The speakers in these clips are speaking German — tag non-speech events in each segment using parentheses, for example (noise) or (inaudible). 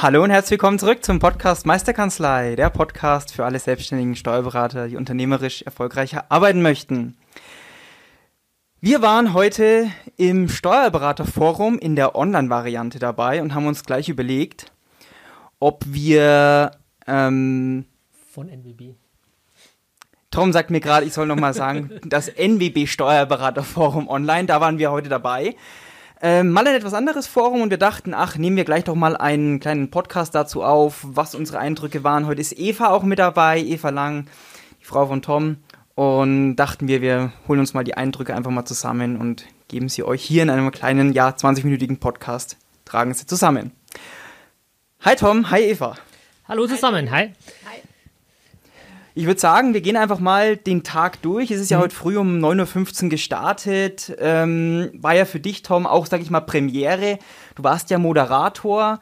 Hallo und herzlich willkommen zurück zum Podcast Meisterkanzlei, der Podcast für alle selbstständigen Steuerberater, die unternehmerisch erfolgreicher arbeiten möchten. Wir waren heute im Steuerberaterforum in der Online-Variante dabei und haben uns gleich überlegt, ob wir ähm, von NWB. Tom sagt mir gerade, ich soll nochmal sagen, (laughs) das NWB Steuerberaterforum online, da waren wir heute dabei. Ähm, mal ein etwas anderes Forum und wir dachten, ach, nehmen wir gleich doch mal einen kleinen Podcast dazu auf, was unsere Eindrücke waren. Heute ist Eva auch mit dabei, Eva Lang, die Frau von Tom. Und dachten wir, wir holen uns mal die Eindrücke einfach mal zusammen und geben sie euch hier in einem kleinen, ja, 20-minütigen Podcast. Tragen sie zusammen. Hi Tom, hi Eva. Hallo zusammen, hi. Hi. Ich würde sagen, wir gehen einfach mal den Tag durch. Es ist ja mhm. heute früh um 9.15 Uhr gestartet. Ähm, war ja für dich, Tom, auch, sag ich mal, Premiere. Du warst ja Moderator.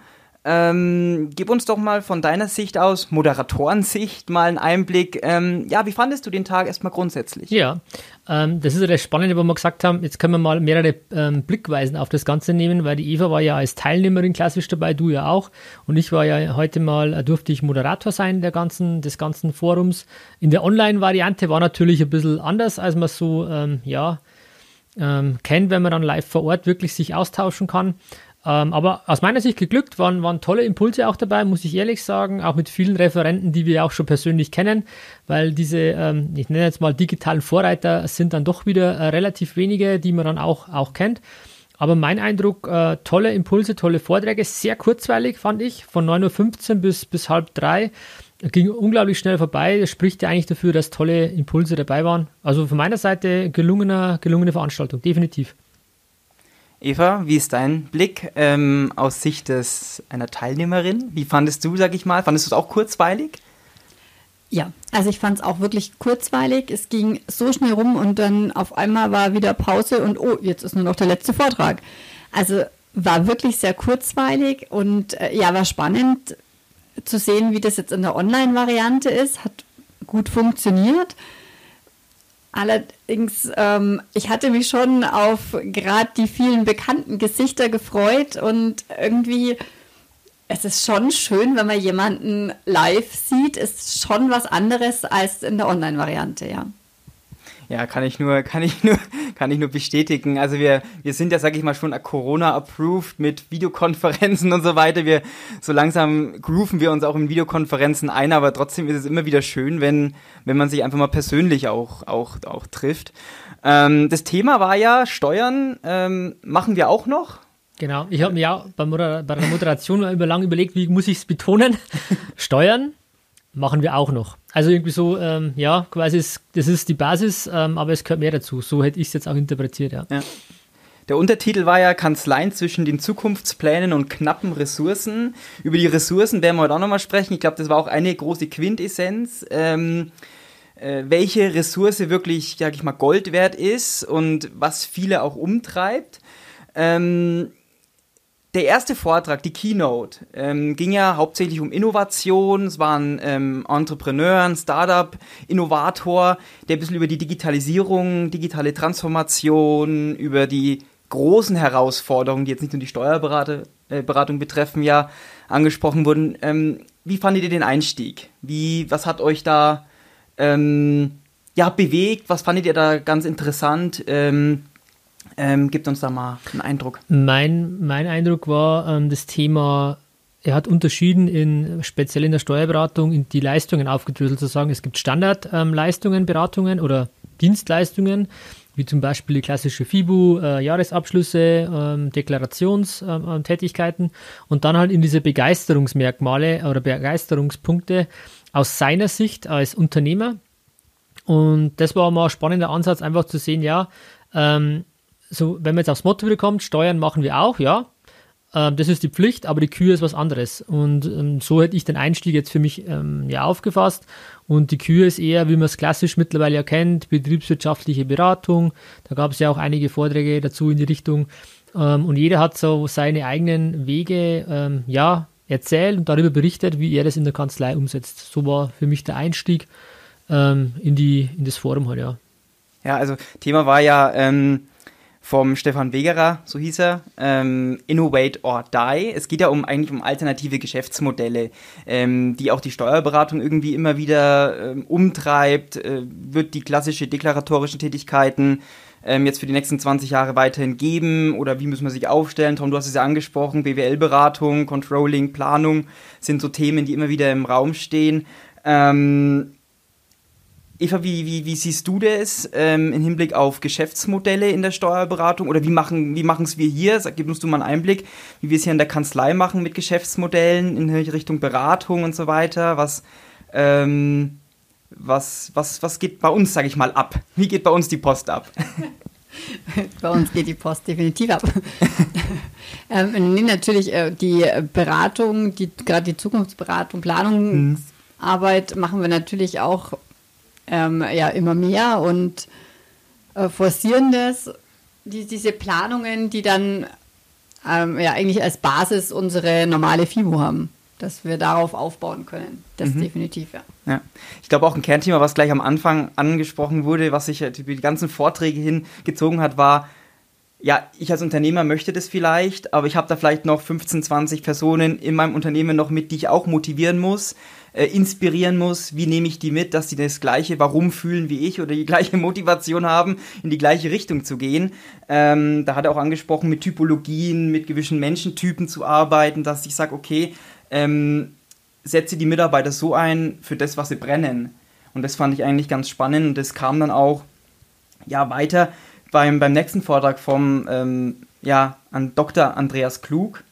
Ähm, gib uns doch mal von deiner Sicht aus, Moderatorensicht, mal einen Einblick. Ähm, ja, wie fandest du den Tag erstmal grundsätzlich? Ja, ähm, das ist ja das Spannende, wo wir gesagt haben, jetzt können wir mal mehrere ähm, Blickweisen auf das Ganze nehmen, weil die Eva war ja als Teilnehmerin klassisch dabei, du ja auch. Und ich war ja heute mal, äh, durfte ich Moderator sein der ganzen, des ganzen Forums. In der Online-Variante war natürlich ein bisschen anders, als man so, ähm, ja, ähm, kennt, wenn man dann live vor Ort wirklich sich austauschen kann. Ähm, aber aus meiner Sicht geglückt, waren, waren tolle Impulse auch dabei, muss ich ehrlich sagen, auch mit vielen Referenten, die wir auch schon persönlich kennen, weil diese, ähm, ich nenne jetzt mal digitalen Vorreiter, sind dann doch wieder äh, relativ wenige, die man dann auch, auch kennt. Aber mein Eindruck, äh, tolle Impulse, tolle Vorträge, sehr kurzweilig fand ich, von 9.15 Uhr bis, bis halb drei. Ging unglaublich schnell vorbei. Das spricht ja eigentlich dafür, dass tolle Impulse dabei waren. Also von meiner Seite gelungener, gelungene Veranstaltung, definitiv. Eva, wie ist dein Blick ähm, aus Sicht des, einer Teilnehmerin? Wie fandest du, sag ich mal, fandest du es auch kurzweilig? Ja, also ich fand es auch wirklich kurzweilig. Es ging so schnell rum und dann auf einmal war wieder Pause und oh, jetzt ist nur noch der letzte Vortrag. Also war wirklich sehr kurzweilig und äh, ja, war spannend zu sehen, wie das jetzt in der Online-Variante ist. Hat gut funktioniert. Allerdings, ähm, ich hatte mich schon auf gerade die vielen bekannten Gesichter gefreut und irgendwie, es ist schon schön, wenn man jemanden live sieht, ist schon was anderes als in der Online-Variante, ja. Ja, kann ich nur, (laughs) kann ich nur, kann ich nur bestätigen. Also wir, wir sind ja, sag ich mal, schon Corona-approved mit Videokonferenzen (laughs) und so weiter. Wir, so langsam grooven wir uns auch in Videokonferenzen ein, aber trotzdem ist es immer wieder schön, wenn, wenn man sich einfach mal persönlich auch, auch, auch trifft. Ähm, das Thema war ja Steuern, ähm, machen wir auch noch. Genau, ich habe mir ja bei, bei der Moderation (laughs) über lang überlegt, wie muss ich es betonen? Steuern machen wir auch noch. Also irgendwie so, ähm, ja, quasi, ist, das ist die Basis, ähm, aber es gehört mehr dazu. So hätte ich es jetzt auch interpretiert, ja. ja. Der Untertitel war ja Kanzleien zwischen den Zukunftsplänen und knappen Ressourcen. Über die Ressourcen werden wir heute auch nochmal sprechen. Ich glaube, das war auch eine große Quintessenz. Ähm, äh, welche Ressource wirklich, sag ich mal, Gold wert ist und was viele auch umtreibt. Ähm, der erste Vortrag, die Keynote, ähm, ging ja hauptsächlich um Innovation. Es war ein ähm, Entrepreneur, ein Startup, Innovator, der ein bisschen über die Digitalisierung, digitale Transformation, über die großen Herausforderungen, die jetzt nicht nur die Steuerberatung äh, betreffen, ja angesprochen wurden. Ähm, wie fandet ihr den Einstieg? Wie, was hat euch da ähm, ja, bewegt? Was fandet ihr da ganz interessant? Ähm, ähm, gibt uns da mal einen Eindruck. Mein, mein Eindruck war ähm, das Thema, er hat unterschieden in, speziell in der Steuerberatung, in die Leistungen aufgedröselt zu sagen, es gibt Standardleistungen, ähm, Beratungen oder Dienstleistungen, wie zum Beispiel die klassische FIBU, äh, Jahresabschlüsse, ähm, Deklarationstätigkeiten und dann halt in diese Begeisterungsmerkmale oder Begeisterungspunkte aus seiner Sicht als Unternehmer. Und das war mal ein spannender Ansatz, einfach zu sehen, ja, ähm, so, wenn man jetzt aufs Motto bekommt, Steuern machen wir auch, ja. äh, das ist die Pflicht, aber die Kühe ist was anderes. Und ähm, so hätte ich den Einstieg jetzt für mich ähm, ja aufgefasst. Und die Kühe ist eher, wie man es klassisch mittlerweile erkennt, betriebswirtschaftliche Beratung. Da gab es ja auch einige Vorträge dazu in die Richtung. Ähm, und jeder hat so seine eigenen Wege, ähm, ja, erzählt und darüber berichtet, wie er das in der Kanzlei umsetzt. So war für mich der Einstieg ähm, in, die, in das Forum halt, ja. Ja, also Thema war ja ähm, vom Stefan Wegerer, so hieß er, ähm, Innovate or Die. Es geht ja um eigentlich um alternative Geschäftsmodelle, ähm, die auch die Steuerberatung irgendwie immer wieder ähm, umtreibt. Äh, wird die klassische deklaratorischen Tätigkeiten ähm, jetzt für die nächsten 20 Jahre weiterhin geben oder wie müssen wir sich aufstellen? Tom, du hast es ja angesprochen, BWL-Beratung, Controlling, Planung sind so Themen, die immer wieder im Raum stehen. Ähm, Eva, wie, wie, wie siehst du das ähm, im Hinblick auf Geschäftsmodelle in der Steuerberatung oder wie machen wie es wir hier? Sag, gib uns du mal einen Einblick, wie wir es hier in der Kanzlei machen mit Geschäftsmodellen in Richtung Beratung und so weiter. Was, ähm, was, was, was geht bei uns, sage ich mal, ab? Wie geht bei uns die Post ab? (laughs) bei uns geht die Post definitiv ab. (laughs) ähm, nee, natürlich äh, die Beratung, die, gerade die Zukunftsberatung, Planungsarbeit hm. machen wir natürlich auch ähm, ja immer mehr und äh, forcieren das, die, diese Planungen, die dann ähm, ja eigentlich als Basis unsere normale FIBO haben, dass wir darauf aufbauen können. Das mhm. definitiv, ja. ja. Ich glaube auch ein Kernthema, was gleich am Anfang angesprochen wurde, was sich über die ganzen Vorträge hingezogen hat, war, ja, ich als Unternehmer möchte das vielleicht, aber ich habe da vielleicht noch 15, 20 Personen in meinem Unternehmen noch mit, die ich auch motivieren muss äh, inspirieren muss, wie nehme ich die mit, dass sie das gleiche Warum fühlen wie ich oder die gleiche (laughs) Motivation haben, in die gleiche Richtung zu gehen. Ähm, da hat er auch angesprochen, mit Typologien, mit gewissen Menschentypen zu arbeiten, dass ich sage, okay, ähm, setze die Mitarbeiter so ein für das, was sie brennen. Und das fand ich eigentlich ganz spannend und das kam dann auch ja, weiter beim, beim nächsten Vortrag vom ähm, ja, an Dr. Andreas Klug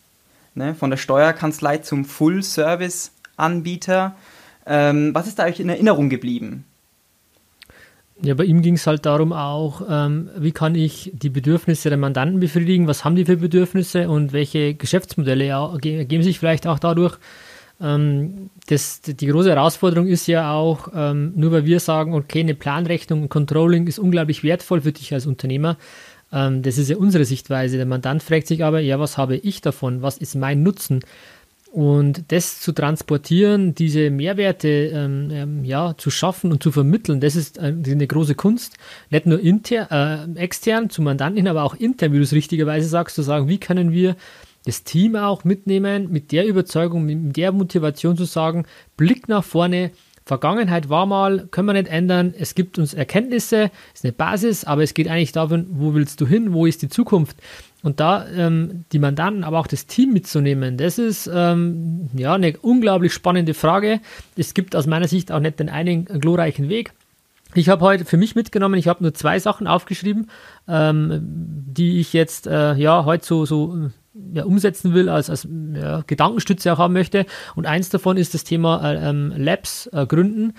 ne, von der Steuerkanzlei zum Full Service Anbieter. Ähm, was ist da euch in Erinnerung geblieben? Ja, bei ihm ging es halt darum auch, ähm, wie kann ich die Bedürfnisse der Mandanten befriedigen, was haben die für Bedürfnisse und welche Geschäftsmodelle ergeben sich vielleicht auch dadurch. Ähm, das, die große Herausforderung ist ja auch, ähm, nur weil wir sagen, okay, eine Planrechnung, ein Controlling ist unglaublich wertvoll für dich als Unternehmer. Ähm, das ist ja unsere Sichtweise. Der Mandant fragt sich aber, ja, was habe ich davon? Was ist mein Nutzen? Und das zu transportieren, diese Mehrwerte ähm, ähm, ja, zu schaffen und zu vermitteln, das ist äh, eine große Kunst. Nicht nur inter, äh, extern zu Mandanten, aber auch intern, wie du es richtigerweise sagst, zu sagen, wie können wir das Team auch mitnehmen, mit der Überzeugung, mit der Motivation zu sagen, Blick nach vorne, Vergangenheit war mal, können wir nicht ändern. Es gibt uns Erkenntnisse, ist eine Basis, aber es geht eigentlich darum, wo willst du hin, wo ist die Zukunft? Und da ähm, die Mandanten, aber auch das Team mitzunehmen, das ist ähm, ja eine unglaublich spannende Frage. Es gibt aus meiner Sicht auch nicht den einen glorreichen Weg. Ich habe heute für mich mitgenommen, ich habe nur zwei Sachen aufgeschrieben, ähm, die ich jetzt äh, ja heute so, so ja, umsetzen will, als, als ja, Gedankenstütze auch haben möchte. Und eins davon ist das Thema äh, ähm, Labs äh, gründen.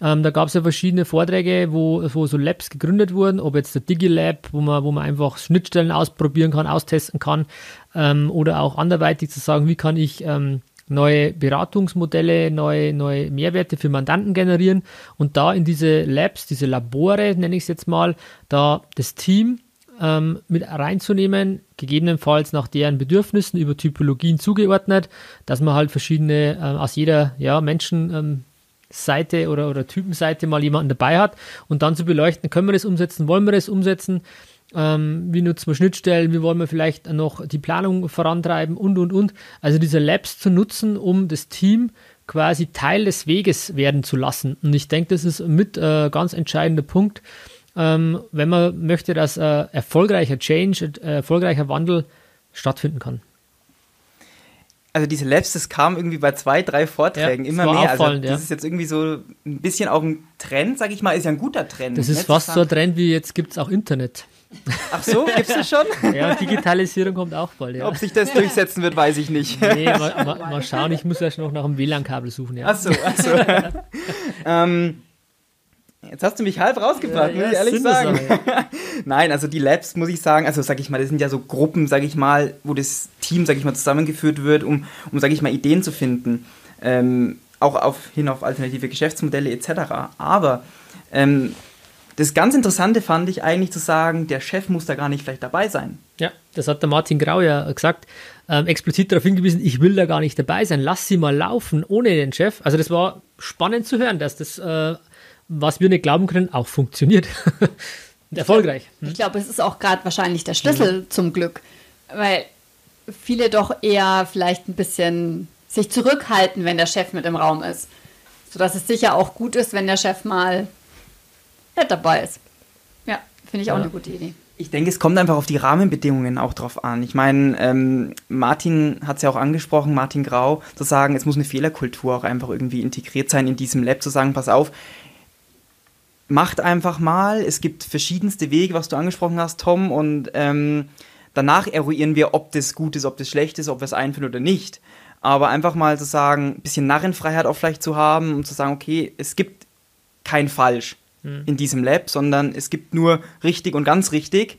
Ähm, da gab es ja verschiedene Vorträge, wo, wo so Labs gegründet wurden, ob jetzt der DigiLab, wo man, wo man einfach Schnittstellen ausprobieren kann, austesten kann, ähm, oder auch anderweitig zu sagen, wie kann ich ähm, neue Beratungsmodelle, neue, neue Mehrwerte für Mandanten generieren und da in diese Labs, diese Labore, nenne ich es jetzt mal, da das Team ähm, mit reinzunehmen, gegebenenfalls nach deren Bedürfnissen über Typologien zugeordnet, dass man halt verschiedene äh, aus jeder ja, Menschen ähm, Seite oder, oder Typenseite mal jemanden dabei hat und dann zu beleuchten, können wir das umsetzen, wollen wir das umsetzen, ähm, wie nutzen wir Schnittstellen, wie wollen wir vielleicht noch die Planung vorantreiben? Und, und, und. Also diese Labs zu nutzen, um das Team quasi Teil des Weges werden zu lassen. Und ich denke, das ist mit äh, ganz entscheidender Punkt, ähm, wenn man möchte, dass äh, erfolgreicher Change, äh, erfolgreicher Wandel stattfinden kann also diese Labs, das kam irgendwie bei zwei, drei Vorträgen ja, immer mehr. Also das ja. ist jetzt irgendwie so ein bisschen auch ein Trend, sag ich mal, ist ja ein guter Trend. Das ist fast so ein Trend wie jetzt gibt es auch Internet. Ach so, gibt es das schon? (laughs) Ja, Digitalisierung kommt auch bald, ja. Ob sich das durchsetzen wird, weiß ich nicht. Nee, mal, mal, mal schauen, ich muss ja schon noch nach einem WLAN-Kabel suchen, ja. Ach so, ach so. (laughs) ähm, Jetzt hast du mich halb rausgebracht, ja, muss ich ehrlich sagen. (laughs) Nein, also die Labs, muss ich sagen, also sag ich mal, das sind ja so Gruppen, sag ich mal, wo das Team, sag ich mal, zusammengeführt wird, um, um sag ich mal, Ideen zu finden. Ähm, auch auf, hin auf alternative Geschäftsmodelle etc. Aber ähm, das ganz Interessante fand ich eigentlich zu sagen, der Chef muss da gar nicht vielleicht dabei sein. Ja, das hat der Martin Grau ja gesagt, ähm, explizit darauf hingewiesen, ich will da gar nicht dabei sein, lass sie mal laufen ohne den Chef. Also das war spannend zu hören, dass das, äh, was wir nicht glauben können, auch funktioniert. (laughs) Und erfolgreich. Ich glaube, glaub, es ist auch gerade wahrscheinlich der Schlüssel mhm. zum Glück, weil viele doch eher vielleicht ein bisschen sich zurückhalten, wenn der Chef mit im Raum ist. Sodass es sicher auch gut ist, wenn der Chef mal nicht dabei ist. Ja, finde ich auch ja. eine gute Idee. Ich denke, es kommt einfach auf die Rahmenbedingungen auch drauf an. Ich meine, ähm, Martin hat es ja auch angesprochen, Martin Grau, zu sagen, es muss eine Fehlerkultur auch einfach irgendwie integriert sein in diesem Lab, zu sagen, pass auf, macht einfach mal, es gibt verschiedenste Wege, was du angesprochen hast, Tom, und ähm, danach eruieren wir, ob das gut ist, ob das schlecht ist, ob wir es einführen oder nicht. Aber einfach mal zu sagen, ein bisschen Narrenfreiheit auch vielleicht zu haben und zu sagen, okay, es gibt kein Falsch hm. in diesem Lab, sondern es gibt nur richtig und ganz richtig.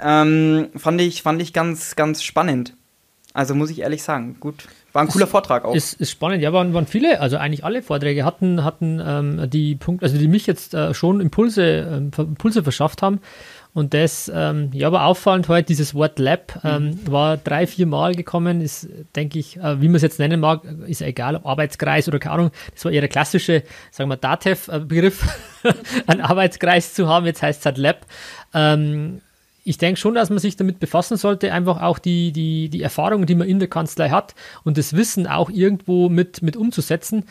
Ähm, fand, ich, fand ich ganz, ganz spannend. Also muss ich ehrlich sagen, gut. War ein cooler Vortrag auch. Ist, ist spannend, ja, waren, waren viele, also eigentlich alle Vorträge hatten, hatten ähm, die Punkte, also die mich jetzt äh, schon Impulse, äh, Impulse verschafft haben. Und das, ähm, ja, war auffallend heute, dieses Wort Lab ähm, mhm. war drei, vier Mal gekommen, ist, denke ich, äh, wie man es jetzt nennen mag, ist ja egal, Arbeitskreis oder keine Ahnung, das war eher der klassische, sagen wir, DATEV-Begriff, (laughs) einen Arbeitskreis zu haben, jetzt heißt es halt Lab. Ähm, ich denke schon, dass man sich damit befassen sollte, einfach auch die, die, die Erfahrungen, die man in der Kanzlei hat und das Wissen auch irgendwo mit, mit umzusetzen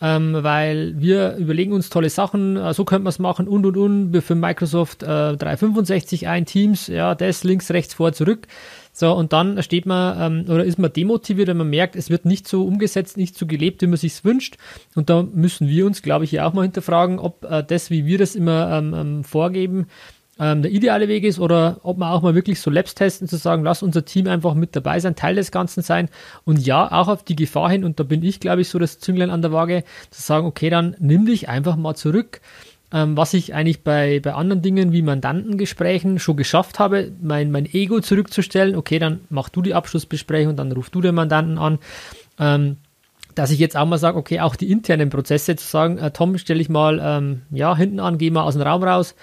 ähm, weil wir überlegen uns tolle Sachen, äh, so könnte man es machen und und und. Wir für Microsoft äh, 365 ein, Teams, ja, das links, rechts, vor, zurück. So, und dann steht man ähm, oder ist man demotiviert, wenn man merkt, es wird nicht so umgesetzt, nicht so gelebt, wie man sich wünscht. Und da müssen wir uns, glaube ich, ja auch mal hinterfragen, ob äh, das, wie wir das immer ähm, ähm vorgeben, ähm, der ideale Weg ist oder ob man auch mal wirklich so Labs testen, zu sagen, lass unser Team einfach mit dabei sein, Teil des Ganzen sein und ja, auch auf die Gefahr hin, und da bin ich, glaube ich, so das Zünglein an der Waage, zu sagen, okay, dann nimm dich einfach mal zurück. Ähm, was ich eigentlich bei, bei anderen Dingen wie Mandantengesprächen schon geschafft habe, mein, mein Ego zurückzustellen, okay, dann mach du die Abschlussbesprechung, dann ruf du den Mandanten an. Ähm, dass ich jetzt auch mal sage, okay, auch die internen Prozesse zu sagen, äh, Tom, stelle ich mal ähm, ja, hinten an, geh mal aus dem Raum raus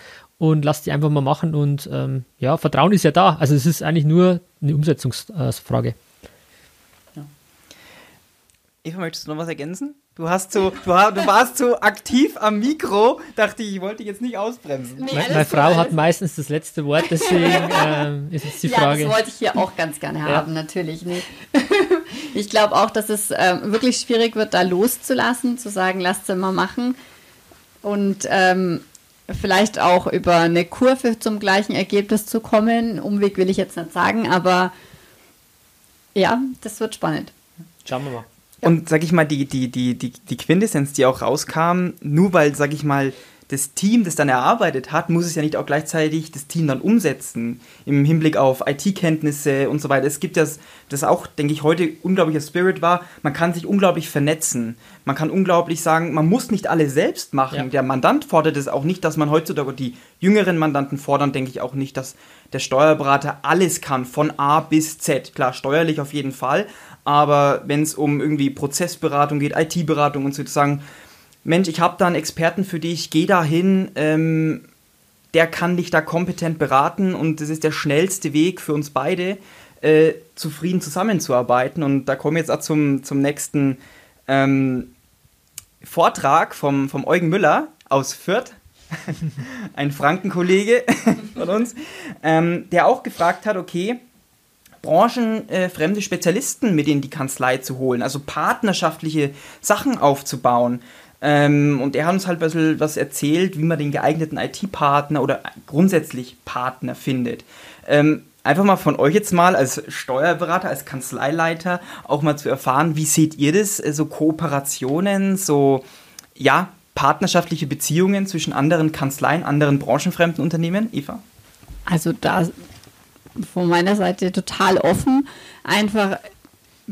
und lass die einfach mal machen und ähm, ja, Vertrauen ist ja da. Also es ist eigentlich nur eine Umsetzungsfrage. Ja. Eva, möchtest du noch was ergänzen? Du, hast so, du, du warst so aktiv am Mikro, dachte ich, ich wollte dich jetzt nicht ausbremsen. Nee, meine, meine Frau hat meistens das letzte Wort, deswegen (laughs) ähm, ist jetzt die Frage. Ja, das wollte ich hier auch ganz gerne haben, ja. natürlich. Nee. (laughs) Ich glaube auch, dass es ähm, wirklich schwierig wird, da loszulassen, zu sagen, lasst es mal machen. Und ähm, vielleicht auch über eine Kurve zum gleichen Ergebnis zu kommen. Umweg will ich jetzt nicht sagen, aber ja, das wird spannend. Schauen wir mal. Und sag ich mal, die, die, die, die, die Quintessenz, die auch rauskam, nur weil, sag ich mal, das Team das dann erarbeitet hat, muss es ja nicht auch gleichzeitig das Team dann umsetzen im Hinblick auf IT-Kenntnisse und so weiter. Es gibt ja das, das auch, denke ich, heute unglaublicher Spirit war, man kann sich unglaublich vernetzen. Man kann unglaublich sagen, man muss nicht alle selbst machen. Ja. Der Mandant fordert es auch nicht, dass man heutzutage, die jüngeren Mandanten fordern, denke ich auch nicht, dass der Steuerberater alles kann, von A bis Z. Klar, steuerlich auf jeden Fall, aber wenn es um irgendwie Prozessberatung geht, IT-Beratung und sozusagen, Mensch, ich habe da einen Experten für dich, geh da hin, ähm, der kann dich da kompetent beraten und das ist der schnellste Weg für uns beide, äh, zufrieden zusammenzuarbeiten. Und da kommen wir jetzt auch zum, zum nächsten ähm, Vortrag vom, vom Eugen Müller aus Fürth, (laughs) ein Frankenkollege (laughs) von uns, ähm, der auch gefragt hat, okay, branchenfremde äh, Spezialisten mit in die Kanzlei zu holen, also partnerschaftliche Sachen aufzubauen. Ähm, und er hat uns halt ein bisschen was erzählt, wie man den geeigneten IT-Partner oder grundsätzlich Partner findet. Ähm, einfach mal von euch jetzt mal als Steuerberater, als Kanzleileiter auch mal zu erfahren, wie seht ihr das, äh, so Kooperationen, so, ja, partnerschaftliche Beziehungen zwischen anderen Kanzleien, anderen branchenfremden Unternehmen? Eva? Also da von meiner Seite total offen. Einfach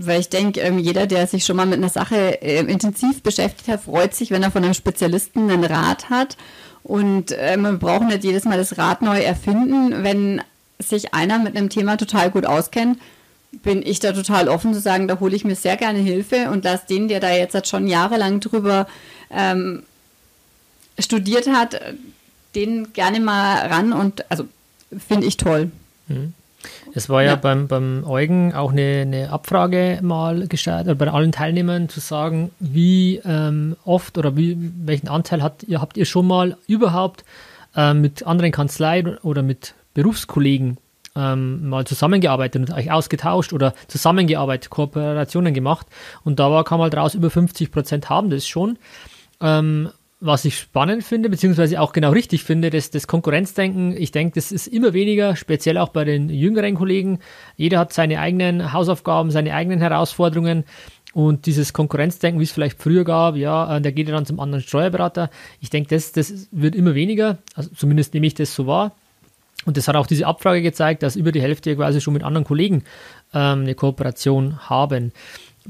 weil ich denke, ähm, jeder, der sich schon mal mit einer Sache äh, intensiv beschäftigt hat, freut sich, wenn er von einem Spezialisten einen Rat hat. Und äh, man braucht nicht jedes Mal das Rad neu erfinden. Wenn sich einer mit einem Thema total gut auskennt, bin ich da total offen zu sagen, da hole ich mir sehr gerne Hilfe und lasse den, der da jetzt schon jahrelang drüber ähm, studiert hat, den gerne mal ran und also finde ich toll. Mhm. Es war ja, ja, beim, beim Eugen auch eine, eine Abfrage mal gestartet, bei allen Teilnehmern zu sagen, wie ähm, oft oder wie, welchen Anteil hat, ihr, habt ihr schon mal überhaupt äh, mit anderen Kanzleien oder mit Berufskollegen ähm, mal zusammengearbeitet und euch ausgetauscht oder zusammengearbeitet, Kooperationen gemacht. Und da war, kam halt raus, über 50 Prozent haben das schon. Ähm, was ich spannend finde, beziehungsweise auch genau richtig finde, dass das Konkurrenzdenken, ich denke, das ist immer weniger, speziell auch bei den jüngeren Kollegen. Jeder hat seine eigenen Hausaufgaben, seine eigenen Herausforderungen. Und dieses Konkurrenzdenken, wie es vielleicht früher gab, ja, äh, der geht ja dann zum anderen Steuerberater. Ich denke, das, das wird immer weniger. Also zumindest nehme ich das so wahr. Und das hat auch diese Abfrage gezeigt, dass über die Hälfte quasi schon mit anderen Kollegen ähm, eine Kooperation haben.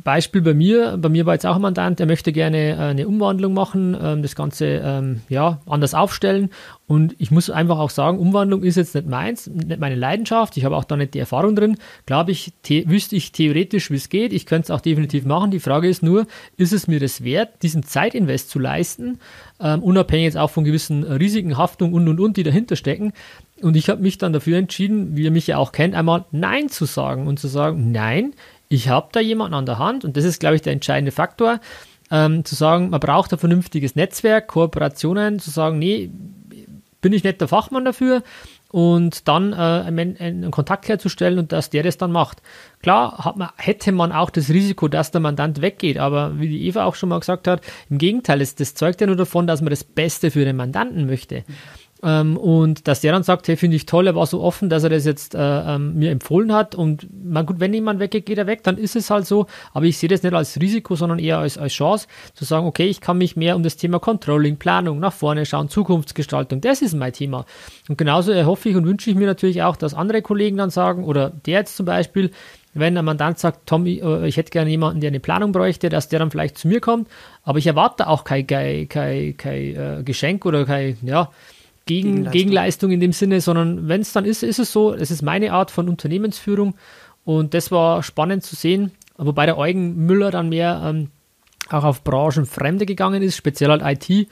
Beispiel bei mir, bei mir war jetzt auch ein Mandant, der möchte gerne äh, eine Umwandlung machen, ähm, das Ganze ähm, ja, anders aufstellen. Und ich muss einfach auch sagen, Umwandlung ist jetzt nicht meins, nicht meine Leidenschaft. Ich habe auch da nicht die Erfahrung drin. Glaube ich, wüsste ich theoretisch, wie es geht. Ich könnte es auch definitiv machen. Die Frage ist nur, ist es mir das wert, diesen Zeitinvest zu leisten, ähm, unabhängig jetzt auch von gewissen Risiken, Haftung und und und, die dahinter stecken. Und ich habe mich dann dafür entschieden, wie ihr mich ja auch kennt, einmal Nein zu sagen und zu sagen, nein, ich habe da jemanden an der Hand und das ist, glaube ich, der entscheidende Faktor, ähm, zu sagen, man braucht ein vernünftiges Netzwerk, Kooperationen, zu sagen, nee, bin ich nicht der Fachmann dafür und dann äh, einen, einen, Kontakt herzustellen und dass der das dann macht. Klar man, hätte man auch das Risiko, dass der Mandant weggeht, aber wie die Eva auch schon mal gesagt hat, im Gegenteil, das, das zeugt ja nur davon, dass man das Beste für den Mandanten möchte. Ähm, und dass der dann sagt, hey, finde ich toll, er war so offen, dass er das jetzt äh, ähm, mir empfohlen hat. Und man, gut, wenn jemand weggeht, geht er weg, dann ist es halt so. Aber ich sehe das nicht als Risiko, sondern eher als, als Chance, zu sagen, okay, ich kann mich mehr um das Thema Controlling, Planung, nach vorne schauen, Zukunftsgestaltung, das ist mein Thema. Und genauso erhoffe ich und wünsche ich mir natürlich auch, dass andere Kollegen dann sagen, oder der jetzt zum Beispiel, wenn ein Mandant sagt, Tom, äh, ich hätte gerne jemanden, der eine Planung bräuchte, dass der dann vielleicht zu mir kommt, aber ich erwarte auch kein, kein, kein, kein äh, Geschenk oder kein, ja, gegen, Gegenleistung. Gegenleistung in dem Sinne, sondern wenn es dann ist, ist es so. Es ist meine Art von Unternehmensführung und das war spannend zu sehen. Wobei der Eugen Müller dann mehr ähm, auch auf Branchenfremde gegangen ist, speziell halt IT,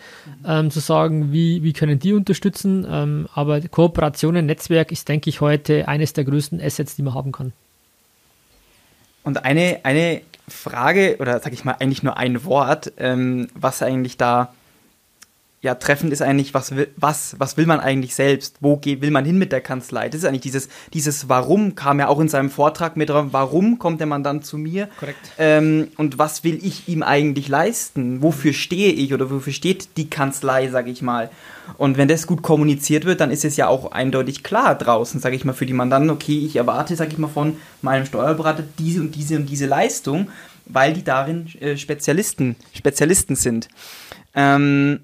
ähm, zu sagen, wie, wie können die unterstützen. Ähm, aber Kooperationen, Netzwerk ist, denke ich, heute eines der größten Assets, die man haben kann. Und eine, eine Frage, oder sage ich mal eigentlich nur ein Wort, ähm, was eigentlich da ja, treffend ist eigentlich, was will, was, was will man eigentlich selbst? Wo geht, will man hin mit der Kanzlei? Das ist eigentlich dieses, dieses Warum kam ja auch in seinem Vortrag mit drauf. Warum kommt der Mann zu mir? Korrekt. Ähm, und was will ich ihm eigentlich leisten? Wofür stehe ich oder wofür steht die Kanzlei, sage ich mal? Und wenn das gut kommuniziert wird, dann ist es ja auch eindeutig klar draußen, sage ich mal, für die Mandanten, okay, ich erwarte, sage ich mal, von meinem Steuerberater diese und diese und diese Leistung, weil die darin äh, Spezialisten, Spezialisten sind. Ähm,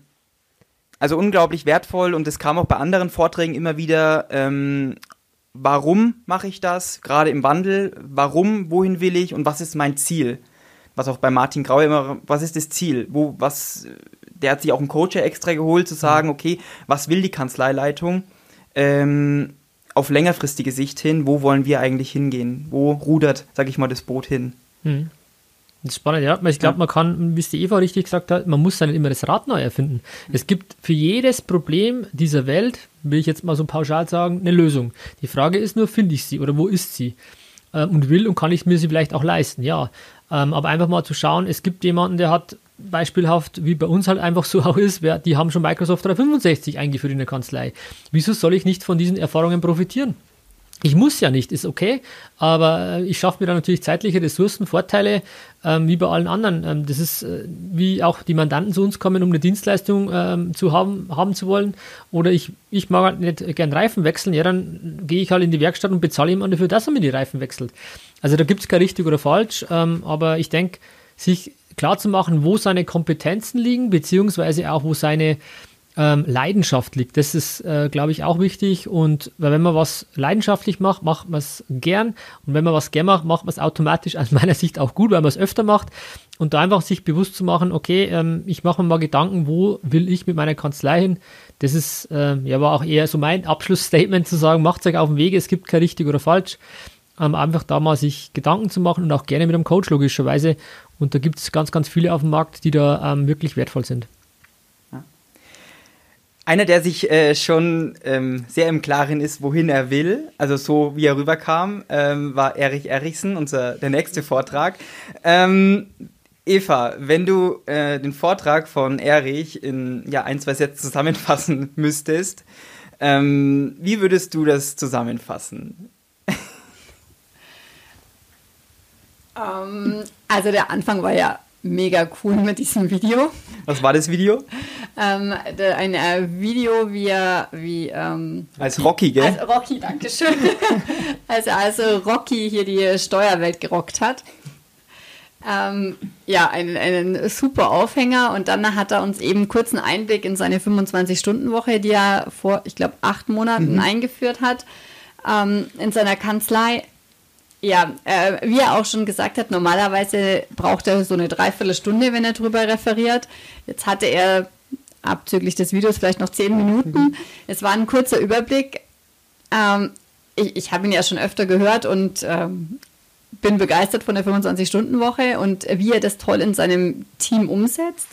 also unglaublich wertvoll und es kam auch bei anderen Vorträgen immer wieder, ähm, warum mache ich das, gerade im Wandel, warum, wohin will ich und was ist mein Ziel? Was auch bei Martin Grau immer, was ist das Ziel? Wo, was, der hat sich auch einen Coach extra geholt, zu sagen, mhm. okay, was will die Kanzleileitung? Ähm, auf längerfristige Sicht hin, wo wollen wir eigentlich hingehen? Wo rudert, sag ich mal, das Boot hin? Mhm. Das ist spannend, ja. Ich glaube, man kann, wie es die Eva richtig gesagt hat, man muss dann immer das Rad neu erfinden. Es gibt für jedes Problem dieser Welt, will ich jetzt mal so pauschal sagen, eine Lösung. Die Frage ist nur, finde ich sie oder wo ist sie? Ähm, und will und kann ich mir sie vielleicht auch leisten, ja. Ähm, aber einfach mal zu schauen, es gibt jemanden, der hat beispielhaft, wie bei uns halt einfach (laughs) so auch ist, die haben schon Microsoft 365 eingeführt in der Kanzlei. Wieso soll ich nicht von diesen Erfahrungen profitieren? Ich muss ja nicht, ist okay, aber äh, ich schaffe mir dann natürlich zeitliche Ressourcen, Vorteile, ähm, wie bei allen anderen. Ähm, das ist, äh, wie auch die Mandanten zu uns kommen, um eine Dienstleistung ähm, zu haben, haben zu wollen. Oder ich, ich mag halt nicht gern Reifen wechseln, ja, dann gehe ich halt in die Werkstatt und bezahle jemanden dafür, dass er mir die Reifen wechselt. Also da gibt es kein richtig oder falsch, ähm, aber ich denke, sich klar zu machen, wo seine Kompetenzen liegen, beziehungsweise auch, wo seine ähm, Leidenschaft liegt. Das ist, äh, glaube ich, auch wichtig. Und weil wenn man was leidenschaftlich macht, macht man es gern. Und wenn man was gern macht, macht man es automatisch aus meiner Sicht auch gut, weil man es öfter macht. Und da einfach sich bewusst zu machen, okay, ähm, ich mache mir mal Gedanken, wo will ich mit meiner Kanzlei hin? Das ist, äh, ja, war auch eher so mein Abschlussstatement zu sagen, macht euch auf den Weg, es gibt kein richtig oder falsch. Ähm, einfach da mal sich Gedanken zu machen und auch gerne mit einem Coach logischerweise. Und da gibt es ganz, ganz viele auf dem Markt, die da ähm, wirklich wertvoll sind. Einer, der sich äh, schon ähm, sehr im Klaren ist, wohin er will, also so wie er rüberkam, ähm, war Erich Erichsen, unser der nächste Vortrag. Ähm, Eva, wenn du äh, den Vortrag von Erich in ja, ein, zwei Sätzen zusammenfassen (laughs) müsstest, ähm, wie würdest du das zusammenfassen? Ähm, also der Anfang war ja mega cool mit diesem Video. Was war das Video? Ähm, ein äh, Video, wie er, wie, ähm, als Rocky, gell? Als Rocky, danke schön. (laughs) als also Rocky hier die Steuerwelt gerockt hat. Ähm, ja, einen, einen super Aufhänger und dann hat er uns eben kurzen Einblick in seine 25-Stunden-Woche, die er vor, ich glaube, acht Monaten mhm. eingeführt hat, ähm, in seiner Kanzlei ja, äh, wie er auch schon gesagt hat, normalerweise braucht er so eine Dreiviertelstunde, wenn er drüber referiert. Jetzt hatte er abzüglich des Videos vielleicht noch zehn Minuten. Mhm. Es war ein kurzer Überblick. Ähm, ich ich habe ihn ja schon öfter gehört und ähm, bin begeistert von der 25-Stunden-Woche und wie er das toll in seinem Team umsetzt.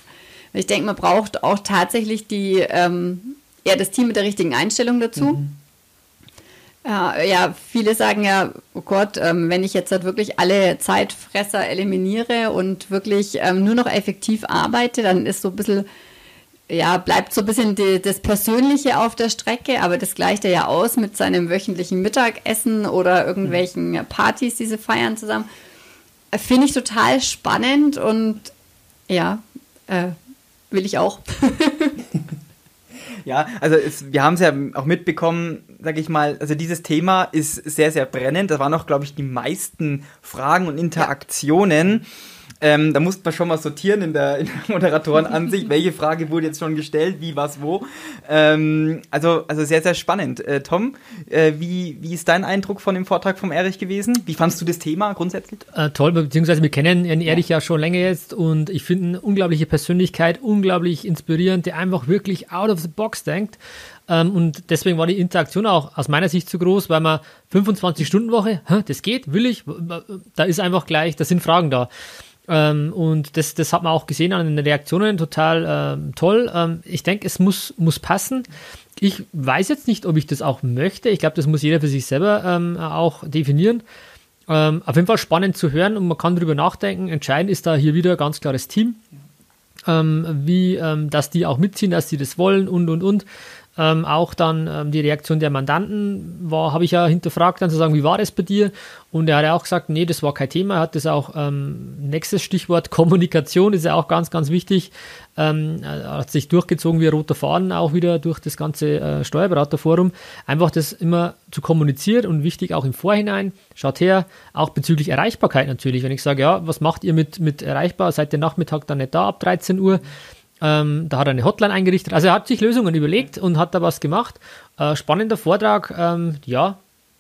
Ich denke, man braucht auch tatsächlich die, ähm, ja, das Team mit der richtigen Einstellung dazu. Mhm. Ja, ja, viele sagen ja, oh Gott, ähm, wenn ich jetzt halt wirklich alle Zeitfresser eliminiere und wirklich ähm, nur noch effektiv arbeite, dann ist so ein bisschen, ja, bleibt so ein bisschen die, das Persönliche auf der Strecke, aber das gleicht er ja aus mit seinem wöchentlichen Mittagessen oder irgendwelchen Partys, diese feiern zusammen. Finde ich total spannend und ja, äh, will ich auch. (laughs) Ja, also es, wir haben es ja auch mitbekommen, sage ich mal, also dieses Thema ist sehr, sehr brennend. Da waren auch, glaube ich, die meisten Fragen und Interaktionen. Ja ähm, da musste man schon mal sortieren in der, in der Moderatorenansicht, (laughs) welche Frage wurde jetzt schon gestellt, wie, was, wo. Ähm, also, also sehr, sehr spannend. Äh, Tom, äh, wie, wie ist dein Eindruck von dem Vortrag vom Erich gewesen? Wie fandst du das Thema grundsätzlich? Äh, toll, beziehungsweise wir kennen den Erich ja. ja schon länger jetzt und ich finde eine unglaubliche Persönlichkeit, unglaublich inspirierend, der einfach wirklich out of the box denkt. Ähm, und deswegen war die Interaktion auch aus meiner Sicht zu groß, weil man 25-Stunden-Woche, das geht, will ich, da ist einfach gleich, da sind Fragen da. Ähm, und das, das hat man auch gesehen an den Reaktionen, total ähm, toll. Ähm, ich denke, es muss, muss passen. Ich weiß jetzt nicht, ob ich das auch möchte. Ich glaube, das muss jeder für sich selber ähm, auch definieren. Ähm, auf jeden Fall spannend zu hören und man kann darüber nachdenken. Entscheidend ist da hier wieder ganz klares Team. Ähm, wie, dass die auch mitziehen, dass sie das wollen und und und. Ähm, auch dann ähm, die Reaktion der Mandanten war, habe ich ja hinterfragt, dann zu sagen, wie war das bei dir? Und er hat ja auch gesagt, nee, das war kein Thema. Er hat das auch, ähm, nächstes Stichwort (laughs) Kommunikation ist ja auch ganz, ganz wichtig. Ähm, er hat sich durchgezogen wie ein roter Faden auch wieder durch das ganze äh, Steuerberaterforum. Einfach das immer zu kommunizieren und wichtig auch im Vorhinein. Schaut her, auch bezüglich Erreichbarkeit natürlich. Wenn ich sage, ja, was macht ihr mit, mit erreichbar? Seid ihr Nachmittag dann nicht da ab 13 Uhr? Ähm, da hat er eine Hotline eingerichtet. Also er hat sich Lösungen überlegt und hat da was gemacht. Äh, spannender Vortrag. Ähm, ja,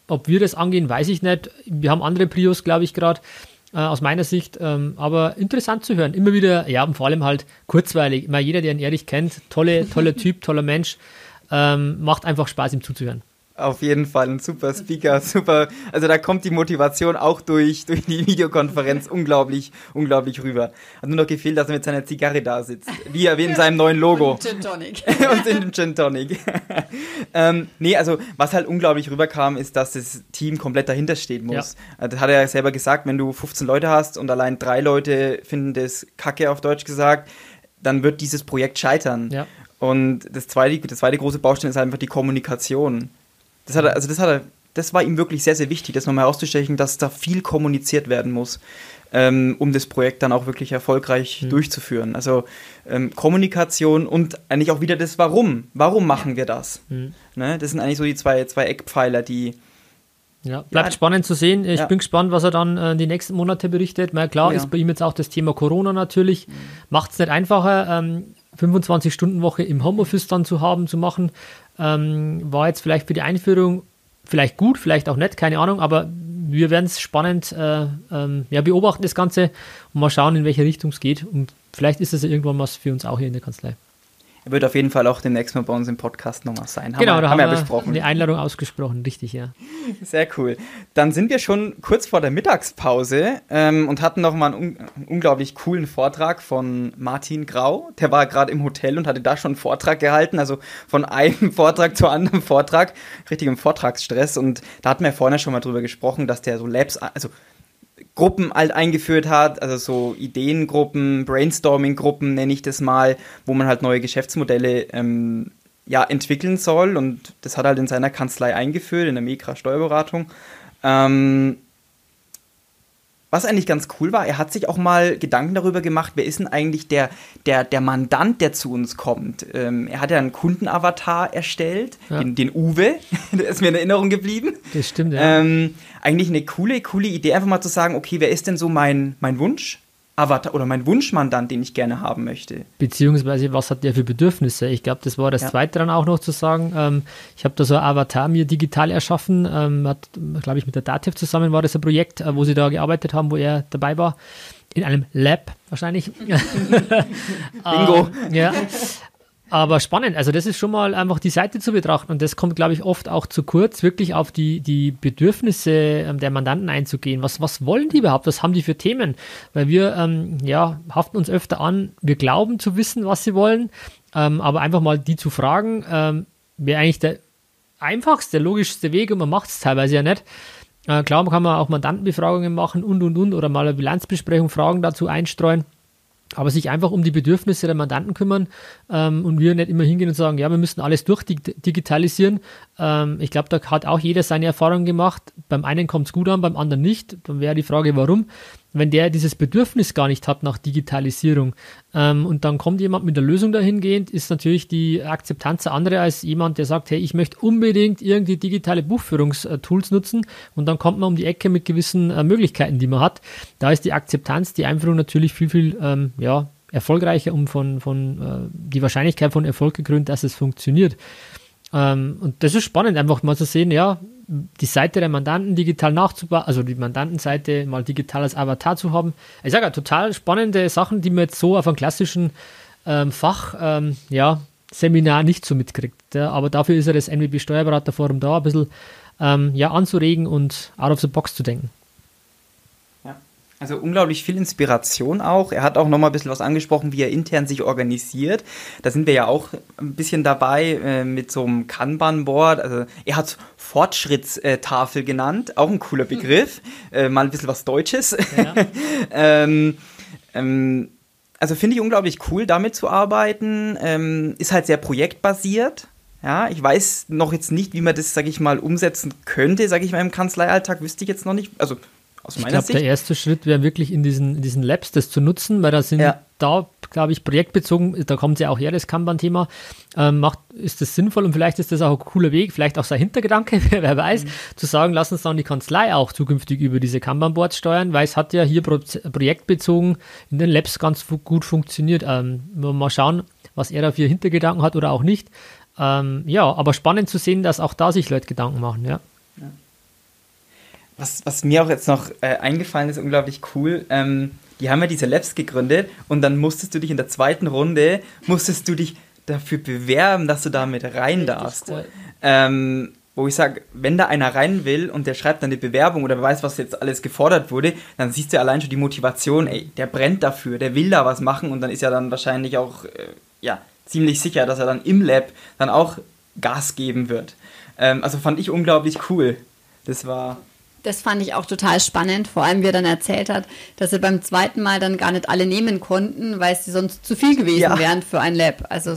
ob wir das angehen, weiß ich nicht. Wir haben andere Prios, glaube ich, gerade äh, aus meiner Sicht. Ähm, aber interessant zu hören. Immer wieder, ja, und vor allem halt kurzweilig. Immer jeder, der ihn ehrlich kennt, tolle, toller (laughs) Typ, toller Mensch. Ähm, macht einfach Spaß, ihm zuzuhören auf jeden Fall ein super Speaker, (laughs) super. Also da kommt die Motivation auch durch, durch die Videokonferenz unglaublich, unglaublich rüber. Hat nur noch gefehlt, dass er mit seiner Zigarre da sitzt. Wie er wie in seinem neuen Logo. Und Gin Tonic. (laughs) Und in dem Gin Tonic. (laughs) ähm, nee, also was halt unglaublich rüberkam, ist, dass das Team komplett dahinter stehen muss. Ja. Das hat er ja selber gesagt, wenn du 15 Leute hast und allein drei Leute finden das Kacke auf Deutsch gesagt, dann wird dieses Projekt scheitern. Ja. Und das zweite, das zweite große Baustein ist einfach die Kommunikation. Das hat er, also das hat er, das war ihm wirklich sehr, sehr wichtig, das nochmal herauszustechen, dass da viel kommuniziert werden muss, ähm, um das Projekt dann auch wirklich erfolgreich mhm. durchzuführen. Also ähm, Kommunikation und eigentlich auch wieder das Warum. Warum machen wir das? Mhm. Ne? Das sind eigentlich so die zwei, zwei Eckpfeiler, die, ja, bleibt ja. spannend zu sehen. Ich ja. bin gespannt, was er dann äh, die nächsten Monate berichtet. Na klar, ja. ist bei ihm jetzt auch das Thema Corona natürlich. Mhm. Macht es nicht einfacher. Ähm, 25-Stunden-Woche im Homeoffice dann zu haben, zu machen, ähm, war jetzt vielleicht für die Einführung vielleicht gut, vielleicht auch nicht, keine Ahnung, aber wir werden es spannend äh, ähm, ja, beobachten, das Ganze, und mal schauen, in welche Richtung es geht. Und vielleicht ist es ja irgendwann was für uns auch hier in der Kanzlei. Er wird auf jeden Fall auch demnächst mal bei uns im Podcast nochmal sein. Haben genau, wir, da haben wir ja besprochen. Eine Einladung ausgesprochen, richtig, ja. Sehr cool. Dann sind wir schon kurz vor der Mittagspause ähm, und hatten nochmal einen, un unglaublich coolen Vortrag von Martin Grau. Der war gerade im Hotel und hatte da schon einen Vortrag gehalten, also von einem (laughs) Vortrag zu anderen Vortrag, richtig im Vortragsstress. Und da hatten wir vorne schon mal drüber gesprochen, dass der so Labs, also Gruppen halt eingeführt hat, also so Ideengruppen, Brainstorming-Gruppen nenne ich das mal, wo man halt neue Geschäftsmodelle ähm, ja, entwickeln soll und das hat halt in seiner Kanzlei eingeführt, in der Mikra Steuerberatung. Ähm, was eigentlich ganz cool war, er hat sich auch mal Gedanken darüber gemacht, wer ist denn eigentlich der, der, der Mandant, der zu uns kommt. Ähm, er hat ja einen Kundenavatar erstellt, ja. den, den, Uwe, (laughs) der ist mir in Erinnerung geblieben. Das stimmt, ja. Ähm, eigentlich eine coole, coole Idee, einfach mal zu sagen, okay, wer ist denn so mein, mein Wunsch? Avatar oder mein Wunschmandant, den ich gerne haben möchte. Beziehungsweise, was hat der für Bedürfnisse? Ich glaube, das war das ja. Zweite dann auch noch zu sagen. Ähm, ich habe da so ein Avatar mir digital erschaffen, ähm, hat, glaube ich, mit der Dativ zusammen war das ein Projekt, äh, wo sie da gearbeitet haben, wo er dabei war. In einem Lab wahrscheinlich. (laughs) Bingo. (laughs) ähm, ja. Aber spannend, also das ist schon mal einfach die Seite zu betrachten und das kommt, glaube ich, oft auch zu kurz, wirklich auf die, die Bedürfnisse ähm, der Mandanten einzugehen. Was, was wollen die überhaupt? Was haben die für Themen? Weil wir ähm, ja, haften uns öfter an, wir glauben zu wissen, was sie wollen, ähm, aber einfach mal die zu fragen, ähm, wäre eigentlich der einfachste, logischste Weg und man macht es teilweise ja nicht. Äh, klar, kann man auch Mandantenbefragungen machen und und und oder mal eine Bilanzbesprechung, Fragen dazu einstreuen aber sich einfach um die Bedürfnisse der Mandanten kümmern ähm, und wir nicht immer hingehen und sagen, ja, wir müssen alles durchdigitalisieren. Ähm, ich glaube, da hat auch jeder seine Erfahrungen gemacht. Beim einen kommt es gut an, beim anderen nicht. Dann wäre die Frage, warum wenn der dieses Bedürfnis gar nicht hat nach Digitalisierung ähm, und dann kommt jemand mit der Lösung dahingehend, ist natürlich die Akzeptanz andere als jemand, der sagt, hey, ich möchte unbedingt irgendwie digitale Buchführungstools nutzen und dann kommt man um die Ecke mit gewissen äh, Möglichkeiten, die man hat. Da ist die Akzeptanz, die Einführung natürlich viel, viel ähm, ja, erfolgreicher und von, von äh, die Wahrscheinlichkeit von Erfolg gekrönt, dass es funktioniert. Ähm, und das ist spannend, einfach mal zu sehen, ja, die Seite der Mandanten digital nachzubauen, also die Mandantenseite mal digital als Avatar zu haben. Ich sage ja, total spannende Sachen, die man jetzt so auf einem klassischen ähm, Fach, ähm, ja, Seminar nicht so mitkriegt. Ja, aber dafür ist ja das NWB Steuerberaterforum da, ein bisschen ähm, ja, anzuregen und out of the box zu denken. Also unglaublich viel Inspiration auch. Er hat auch noch mal ein bisschen was angesprochen, wie er intern sich organisiert. Da sind wir ja auch ein bisschen dabei äh, mit so einem Kanban-Board. Also er hat Fortschrittstafel genannt, auch ein cooler Begriff. Äh, mal ein bisschen was Deutsches. Ja. (laughs) ähm, ähm, also finde ich unglaublich cool, damit zu arbeiten. Ähm, ist halt sehr projektbasiert. Ja, ich weiß noch jetzt nicht, wie man das, sage ich mal, umsetzen könnte, sage ich mal, im Kanzleialltag, wüsste ich jetzt noch nicht. Also aus ich glaube, der erste Schritt wäre wirklich in diesen, in diesen Labs das zu nutzen, weil da sind ja. da, glaube ich, projektbezogen, da kommt ja auch her, das Kanban-Thema, ähm, macht, ist das sinnvoll und vielleicht ist das auch ein cooler Weg, vielleicht auch sein Hintergedanke, (laughs) wer weiß, mhm. zu sagen, lass uns dann die Kanzlei auch zukünftig über diese Kanban-Boards steuern, weil es hat ja hier pro projektbezogen in den Labs ganz gut funktioniert. Ähm, mal schauen, was er da für Hintergedanken hat oder auch nicht. Ähm, ja, aber spannend zu sehen, dass auch da sich Leute Gedanken machen, ja was, was mir auch jetzt noch äh, eingefallen ist, unglaublich cool. Ähm, die haben ja diese Labs gegründet und dann musstest du dich in der zweiten Runde, musstest du dich dafür bewerben, dass du da mit rein darfst. Ähm, wo ich sage, wenn da einer rein will und der schreibt dann eine Bewerbung oder weiß, was jetzt alles gefordert wurde, dann siehst du allein schon die Motivation, ey, der brennt dafür, der will da was machen und dann ist ja dann wahrscheinlich auch, äh, ja, ziemlich sicher, dass er dann im Lab dann auch Gas geben wird. Ähm, also fand ich unglaublich cool. Das war das fand ich auch total spannend, vor allem wie er dann erzählt hat, dass sie beim zweiten Mal dann gar nicht alle nehmen konnten, weil sie sonst zu viel gewesen ja. wären für ein Lab. Also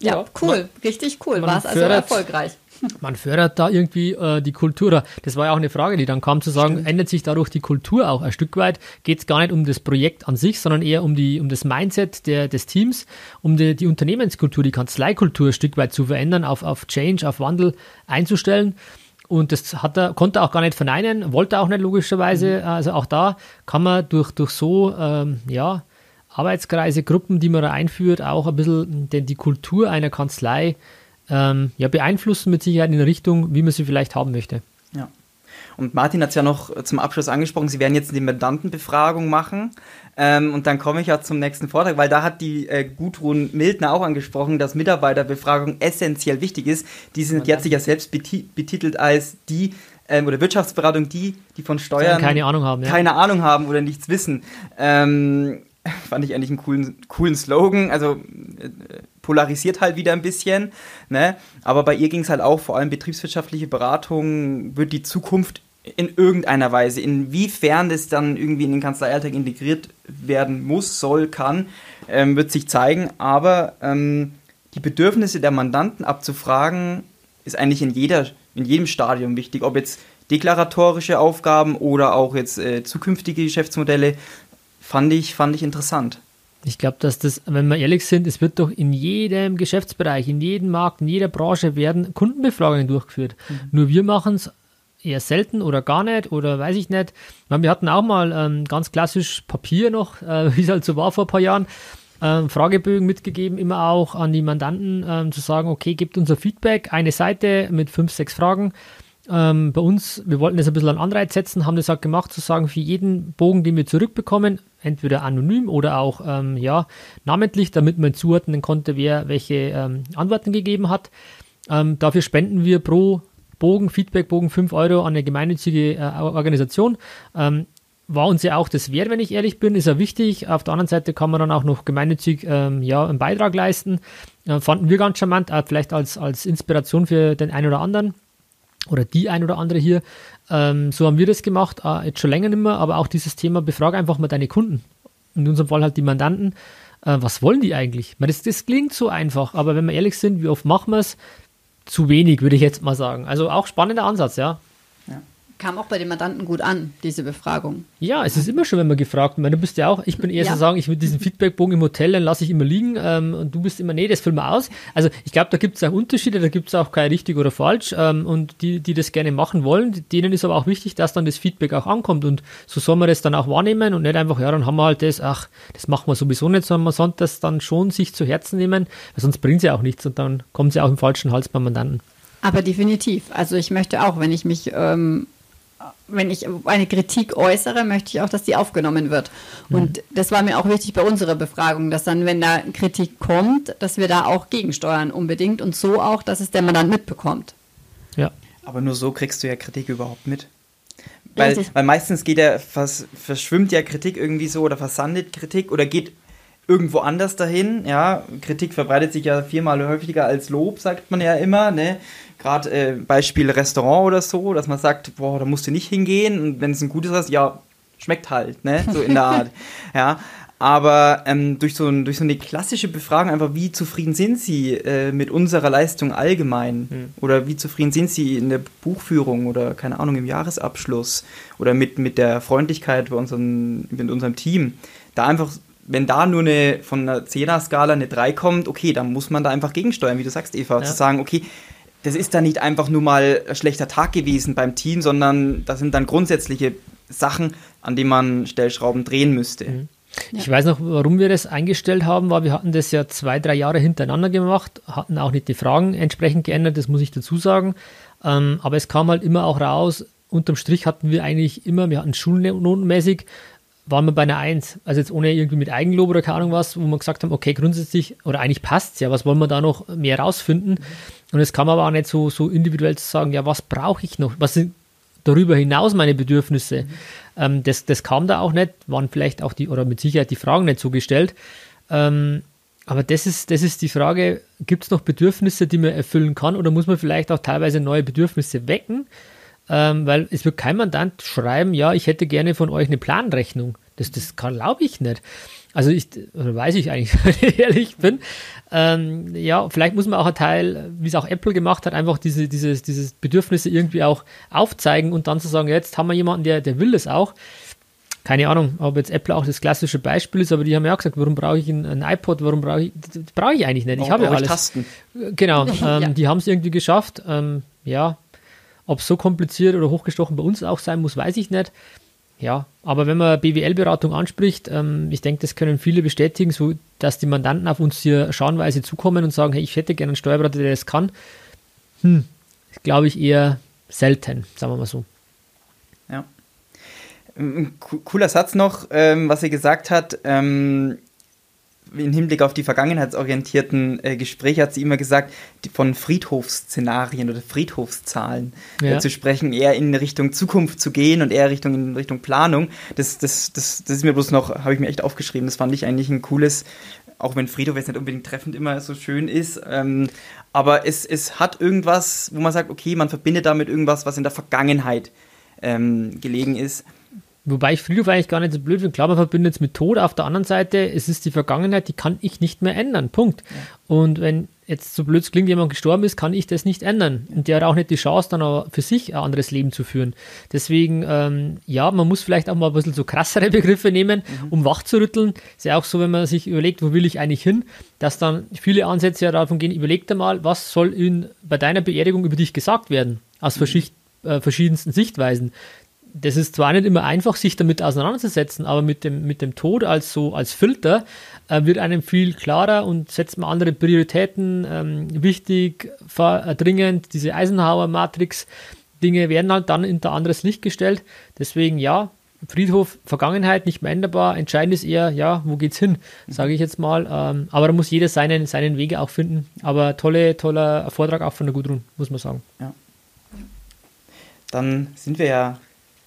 ja, ja cool, man, richtig cool, war es also erfolgreich. (laughs) Man fördert da irgendwie äh, die Kultur. Das war ja auch eine Frage, die dann kam zu sagen, Stimmt. ändert sich dadurch die Kultur auch ein Stück weit? Geht es gar nicht um das Projekt an sich, sondern eher um, die, um das Mindset der, des Teams, um die, die Unternehmenskultur, die Kanzleikultur ein Stück weit zu verändern, auf, auf Change, auf Wandel einzustellen. Und das hat er, konnte er auch gar nicht verneinen, wollte auch nicht logischerweise. Mhm. Also auch da kann man durch, durch so ähm, ja, Arbeitskreise, Gruppen, die man da einführt, auch ein bisschen denn die Kultur einer Kanzlei ähm, ja, beeinflussen mit Sicherheit in der Richtung, wie man sie vielleicht haben möchte. Ja. Und Martin hat es ja noch zum Abschluss angesprochen, Sie werden jetzt die Mandantenbefragung machen. Ähm, und dann komme ich ja zum nächsten Vortrag, weil da hat die äh, Gudrun Mildner auch angesprochen, dass Mitarbeiterbefragung essentiell wichtig ist. Die sind jetzt sich ja selbst betitelt als die ähm, oder Wirtschaftsberatung, die, die von Steuern keine Ahnung haben, ja. keine Ahnung haben oder nichts wissen. Ähm, (laughs) fand ich eigentlich einen coolen, coolen Slogan. Also äh, polarisiert halt wieder ein bisschen. Ne? Aber bei ihr ging es halt auch, vor allem betriebswirtschaftliche Beratung wird die Zukunft in irgendeiner Weise, inwiefern das dann irgendwie in den Kanzleialltag integriert werden muss, soll, kann, ähm, wird sich zeigen. Aber ähm, die Bedürfnisse der Mandanten abzufragen, ist eigentlich in, jeder, in jedem Stadium wichtig. Ob jetzt deklaratorische Aufgaben oder auch jetzt äh, zukünftige Geschäftsmodelle, fand ich, fand ich interessant. Ich glaube, dass das, wenn wir ehrlich sind, es wird doch in jedem Geschäftsbereich, in jedem Markt, in jeder Branche werden Kundenbefragungen durchgeführt. Mhm. Nur wir machen es eher selten oder gar nicht oder weiß ich nicht. Wir hatten auch mal ähm, ganz klassisch Papier noch, äh, (laughs) wie es halt so war vor ein paar Jahren, ähm, Fragebögen mitgegeben, immer auch an die Mandanten ähm, zu sagen, okay, gebt unser Feedback, eine Seite mit fünf, sechs Fragen. Ähm, bei uns, wir wollten das ein bisschen an Anreiz setzen, haben das auch gemacht, zu sagen, für jeden Bogen, den wir zurückbekommen, entweder anonym oder auch ähm, ja, namentlich, damit man zuordnen konnte, wer welche ähm, Antworten gegeben hat. Ähm, dafür spenden wir pro Bogen, Feedbackbogen 5 Euro an eine gemeinnützige äh, Organisation. Ähm, war uns ja auch das wert, wenn ich ehrlich bin, ist ja wichtig. Auf der anderen Seite kann man dann auch noch gemeinnützig ähm, ja, einen Beitrag leisten. Äh, fanden wir ganz charmant, äh, vielleicht als, als Inspiration für den einen oder anderen oder die ein oder andere hier. Ähm, so haben wir das gemacht, äh, jetzt schon länger nicht mehr, aber auch dieses Thema, befrage einfach mal deine Kunden. In unserem Fall halt die Mandanten. Äh, was wollen die eigentlich? Das, das klingt so einfach, aber wenn wir ehrlich sind, wie oft machen wir es? zu wenig, würde ich jetzt mal sagen. Also auch spannender Ansatz, ja. Kam auch bei den Mandanten gut an, diese Befragung. Ja, es ist immer schon, wenn man gefragt wird. Du bist ja auch, ich bin eher ja. so sagen, ich will diesen Feedbackbogen im Hotel, dann lasse ich immer liegen ähm, und du bist immer, nee, das füllen wir aus. Also ich glaube, da gibt es auch Unterschiede, da gibt es auch kein richtig oder falsch ähm, und die, die das gerne machen wollen, denen ist aber auch wichtig, dass dann das Feedback auch ankommt und so soll man das dann auch wahrnehmen und nicht einfach, ja, dann haben wir halt das, ach, das machen wir sowieso nicht, sondern man sollte das dann schon sich zu Herzen nehmen, weil sonst bringt es ja auch nichts und dann kommen sie auch im falschen Hals beim Mandanten. Aber definitiv. Also ich möchte auch, wenn ich mich ähm, wenn ich eine Kritik äußere, möchte ich auch, dass die aufgenommen wird. Mhm. Und das war mir auch wichtig bei unserer Befragung, dass dann, wenn da Kritik kommt, dass wir da auch gegensteuern unbedingt und so auch, dass es der Mandant mitbekommt. Ja. Aber nur so kriegst du ja Kritik überhaupt mit. Weil, weil meistens geht ja, vers, verschwimmt ja Kritik irgendwie so oder versandet Kritik oder geht irgendwo anders dahin. Ja, Kritik verbreitet sich ja viermal häufiger als Lob, sagt man ja immer. Ne? Gerade äh, Beispiel Restaurant oder so, dass man sagt, boah, da musst du nicht hingehen und wenn es ein gutes ist, ja, schmeckt halt, ne, so in der Art, (laughs) ja. Aber ähm, durch, so ein, durch so eine klassische Befragung einfach, wie zufrieden sind Sie äh, mit unserer Leistung allgemein? Mhm. Oder wie zufrieden sind Sie in der Buchführung oder, keine Ahnung, im Jahresabschluss? Oder mit, mit der Freundlichkeit bei unseren, mit unserem Team? Da einfach, wenn da nur eine von einer 10er-Skala eine 3 kommt, okay, dann muss man da einfach gegensteuern, wie du sagst, Eva. Ja. Zu sagen, okay, das ist dann nicht einfach nur mal ein schlechter Tag gewesen beim Team, sondern das sind dann grundsätzliche Sachen, an denen man Stellschrauben drehen müsste. Mhm. Ich weiß noch, warum wir das eingestellt haben, weil wir hatten das ja zwei, drei Jahre hintereinander gemacht, hatten auch nicht die Fragen entsprechend geändert, das muss ich dazu sagen. Ähm, aber es kam halt immer auch raus, unterm Strich hatten wir eigentlich immer, wir hatten schulnotenmäßig waren wir bei einer 1. Also jetzt ohne irgendwie mit Eigenlob oder keine Ahnung was, wo wir gesagt haben, okay, grundsätzlich, oder eigentlich passt es ja, was wollen wir da noch mehr rausfinden? Und es kam aber auch nicht so, so individuell zu sagen, ja, was brauche ich noch? Was sind darüber hinaus meine Bedürfnisse? Mhm. Ähm, das, das kam da auch nicht, waren vielleicht auch die, oder mit Sicherheit die Fragen nicht so gestellt. Ähm, aber das ist, das ist die Frage, gibt es noch Bedürfnisse, die man erfüllen kann oder muss man vielleicht auch teilweise neue Bedürfnisse wecken? ähm, weil es wird kein Mandant schreiben, ja, ich hätte gerne von euch eine Planrechnung. Das, das glaube ich nicht. Also ich, weiß ich eigentlich, (laughs) wenn ich ehrlich bin. Ähm, ja, vielleicht muss man auch ein Teil, wie es auch Apple gemacht hat, einfach diese, dieses, dieses Bedürfnisse irgendwie auch aufzeigen und dann zu sagen, jetzt haben wir jemanden, der, der will das auch. Keine Ahnung, ob jetzt Apple auch das klassische Beispiel ist, aber die haben ja auch gesagt, warum brauche ich ein, ein iPod, warum brauche ich, das brauche ich eigentlich nicht. Ich habe ja alles. Tasten. Genau, (laughs) ähm, ja. die haben es irgendwie geschafft. Ähm, ja, ob es so kompliziert oder hochgestochen bei uns auch sein muss, weiß ich nicht. Ja, aber wenn man BWL-Beratung anspricht, ähm, ich denke, das können viele bestätigen, so dass die Mandanten auf uns hier scharenweise zukommen und sagen, hey, ich hätte gerne einen Steuerberater, der das kann. Hm, glaube ich eher selten, sagen wir mal so. Ja. Ein cooler Satz noch, ähm, was sie gesagt hat. Ähm, im Hinblick auf die vergangenheitsorientierten äh, Gespräche hat sie immer gesagt, die, von Friedhofsszenarien oder Friedhofszahlen äh, ja. äh, zu sprechen, eher in Richtung Zukunft zu gehen und eher Richtung in Richtung Planung. Das, das, das, das ist mir bloß noch, habe ich mir echt aufgeschrieben. Das fand ich eigentlich ein cooles, auch wenn Friedhof jetzt nicht unbedingt treffend immer so schön ist. Ähm, aber es, es hat irgendwas, wo man sagt, okay, man verbindet damit irgendwas, was in der Vergangenheit ähm, gelegen ist. Wobei ich Friedhof eigentlich gar nicht so blöd finde. Klar, man verbindet es mit Tod. Auf der anderen Seite, es ist die Vergangenheit, die kann ich nicht mehr ändern. Punkt. Ja. Und wenn jetzt so blöd klingt, jemand gestorben ist, kann ich das nicht ändern. Und der hat auch nicht die Chance, dann aber für sich ein anderes Leben zu führen. Deswegen, ähm, ja, man muss vielleicht auch mal ein bisschen so krassere (laughs) Begriffe nehmen, mhm. um wach zu rütteln. Ist ja auch so, wenn man sich überlegt, wo will ich eigentlich hin, dass dann viele Ansätze ja davon gehen, überleg dir mal, was soll in, bei deiner Beerdigung über dich gesagt werden? Aus mhm. äh, verschiedensten Sichtweisen das ist zwar nicht immer einfach, sich damit auseinanderzusetzen, aber mit dem, mit dem Tod als so als Filter äh, wird einem viel klarer und setzt man andere Prioritäten ähm, wichtig, äh, dringend. Diese Eisenhower-Matrix-Dinge werden halt dann ein anderes Licht gestellt. Deswegen ja, Friedhof, Vergangenheit nicht mehr änderbar. Entscheidend ist eher, ja, wo geht's hin, sage ich jetzt mal. Ähm, aber da muss jeder seinen, seinen Wege auch finden. Aber tolle, toller Vortrag auch von der Gudrun, muss man sagen. Ja. Dann sind wir ja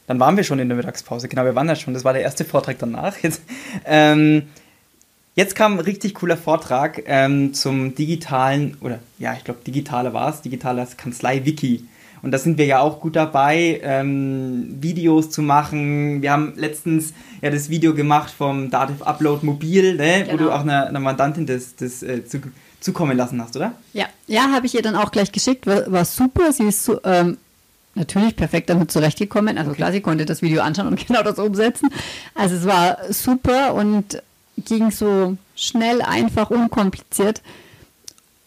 dann waren wir schon in der Mittagspause. Genau, wir waren ja schon. Das war der erste Vortrag danach. Jetzt, ähm, jetzt kam ein richtig cooler Vortrag ähm, zum digitalen, oder ja, ich glaube, digitaler war es, digitales Kanzlei-Wiki. Und da sind wir ja auch gut dabei, ähm, Videos zu machen. Wir haben letztens ja das Video gemacht vom Dativ Upload Mobil, ne, genau. wo du genau. auch einer, einer Mandantin das, das äh, zu, zukommen lassen hast, oder? Ja, ja, habe ich ihr dann auch gleich geschickt. War, war super. Sie ist so, ähm, natürlich perfekt damit zurechtgekommen. Also okay. klar, sie konnte das Video anschauen und (laughs) genau das umsetzen. Also es war super und ging so schnell, einfach, unkompliziert.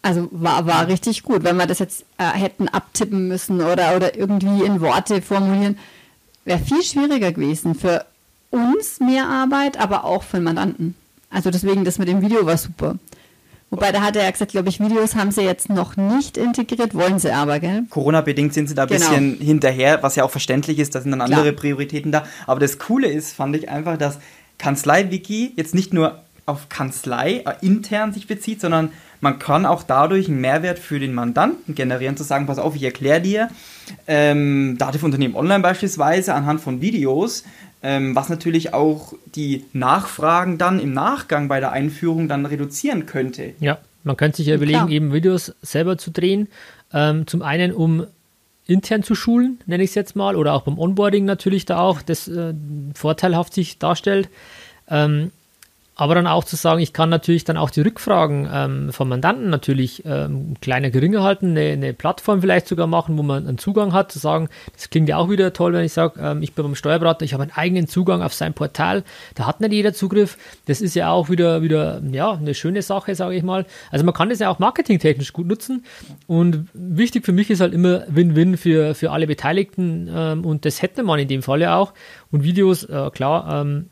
Also war, war richtig gut. Wenn wir das jetzt äh, hätten abtippen müssen oder, oder irgendwie in Worte formulieren, wäre viel schwieriger gewesen. Für uns mehr Arbeit, aber auch für den Mandanten. Also deswegen, das mit dem Video war super. Wobei, da hat er ja gesagt, glaube ich, Videos haben sie jetzt noch nicht integriert, wollen sie aber, gell? Corona-bedingt sind sie da ein genau. bisschen hinterher, was ja auch verständlich ist, da sind dann andere Klar. Prioritäten da. Aber das Coole ist, fand ich einfach, dass Kanzlei-Wiki jetzt nicht nur auf Kanzlei äh, intern sich bezieht, sondern man kann auch dadurch einen Mehrwert für den Mandanten generieren, zu sagen, pass auf, ich erkläre dir, ähm, Dativ-Unternehmen online beispielsweise anhand von Videos, ähm, was natürlich auch die Nachfragen dann im Nachgang bei der Einführung dann reduzieren könnte. Ja, man könnte sich ja überlegen, Klar. eben Videos selber zu drehen. Ähm, zum einen, um intern zu schulen, nenne ich es jetzt mal, oder auch beim Onboarding natürlich da auch, das äh, vorteilhaft sich darstellt. Ähm, aber dann auch zu sagen, ich kann natürlich dann auch die Rückfragen ähm, vom Mandanten natürlich ähm, kleiner, geringer halten, eine, eine, Plattform vielleicht sogar machen, wo man einen Zugang hat, zu sagen, das klingt ja auch wieder toll, wenn ich sage, ähm, ich bin beim Steuerberater, ich habe einen eigenen Zugang auf sein Portal, da hat nicht jeder Zugriff. Das ist ja auch wieder, wieder ja, eine schöne Sache, sage ich mal. Also man kann das ja auch marketingtechnisch gut nutzen. Und wichtig für mich ist halt immer Win-Win für, für alle Beteiligten ähm, und das hätte man in dem Fall ja auch. Und Videos, äh, klar, ähm,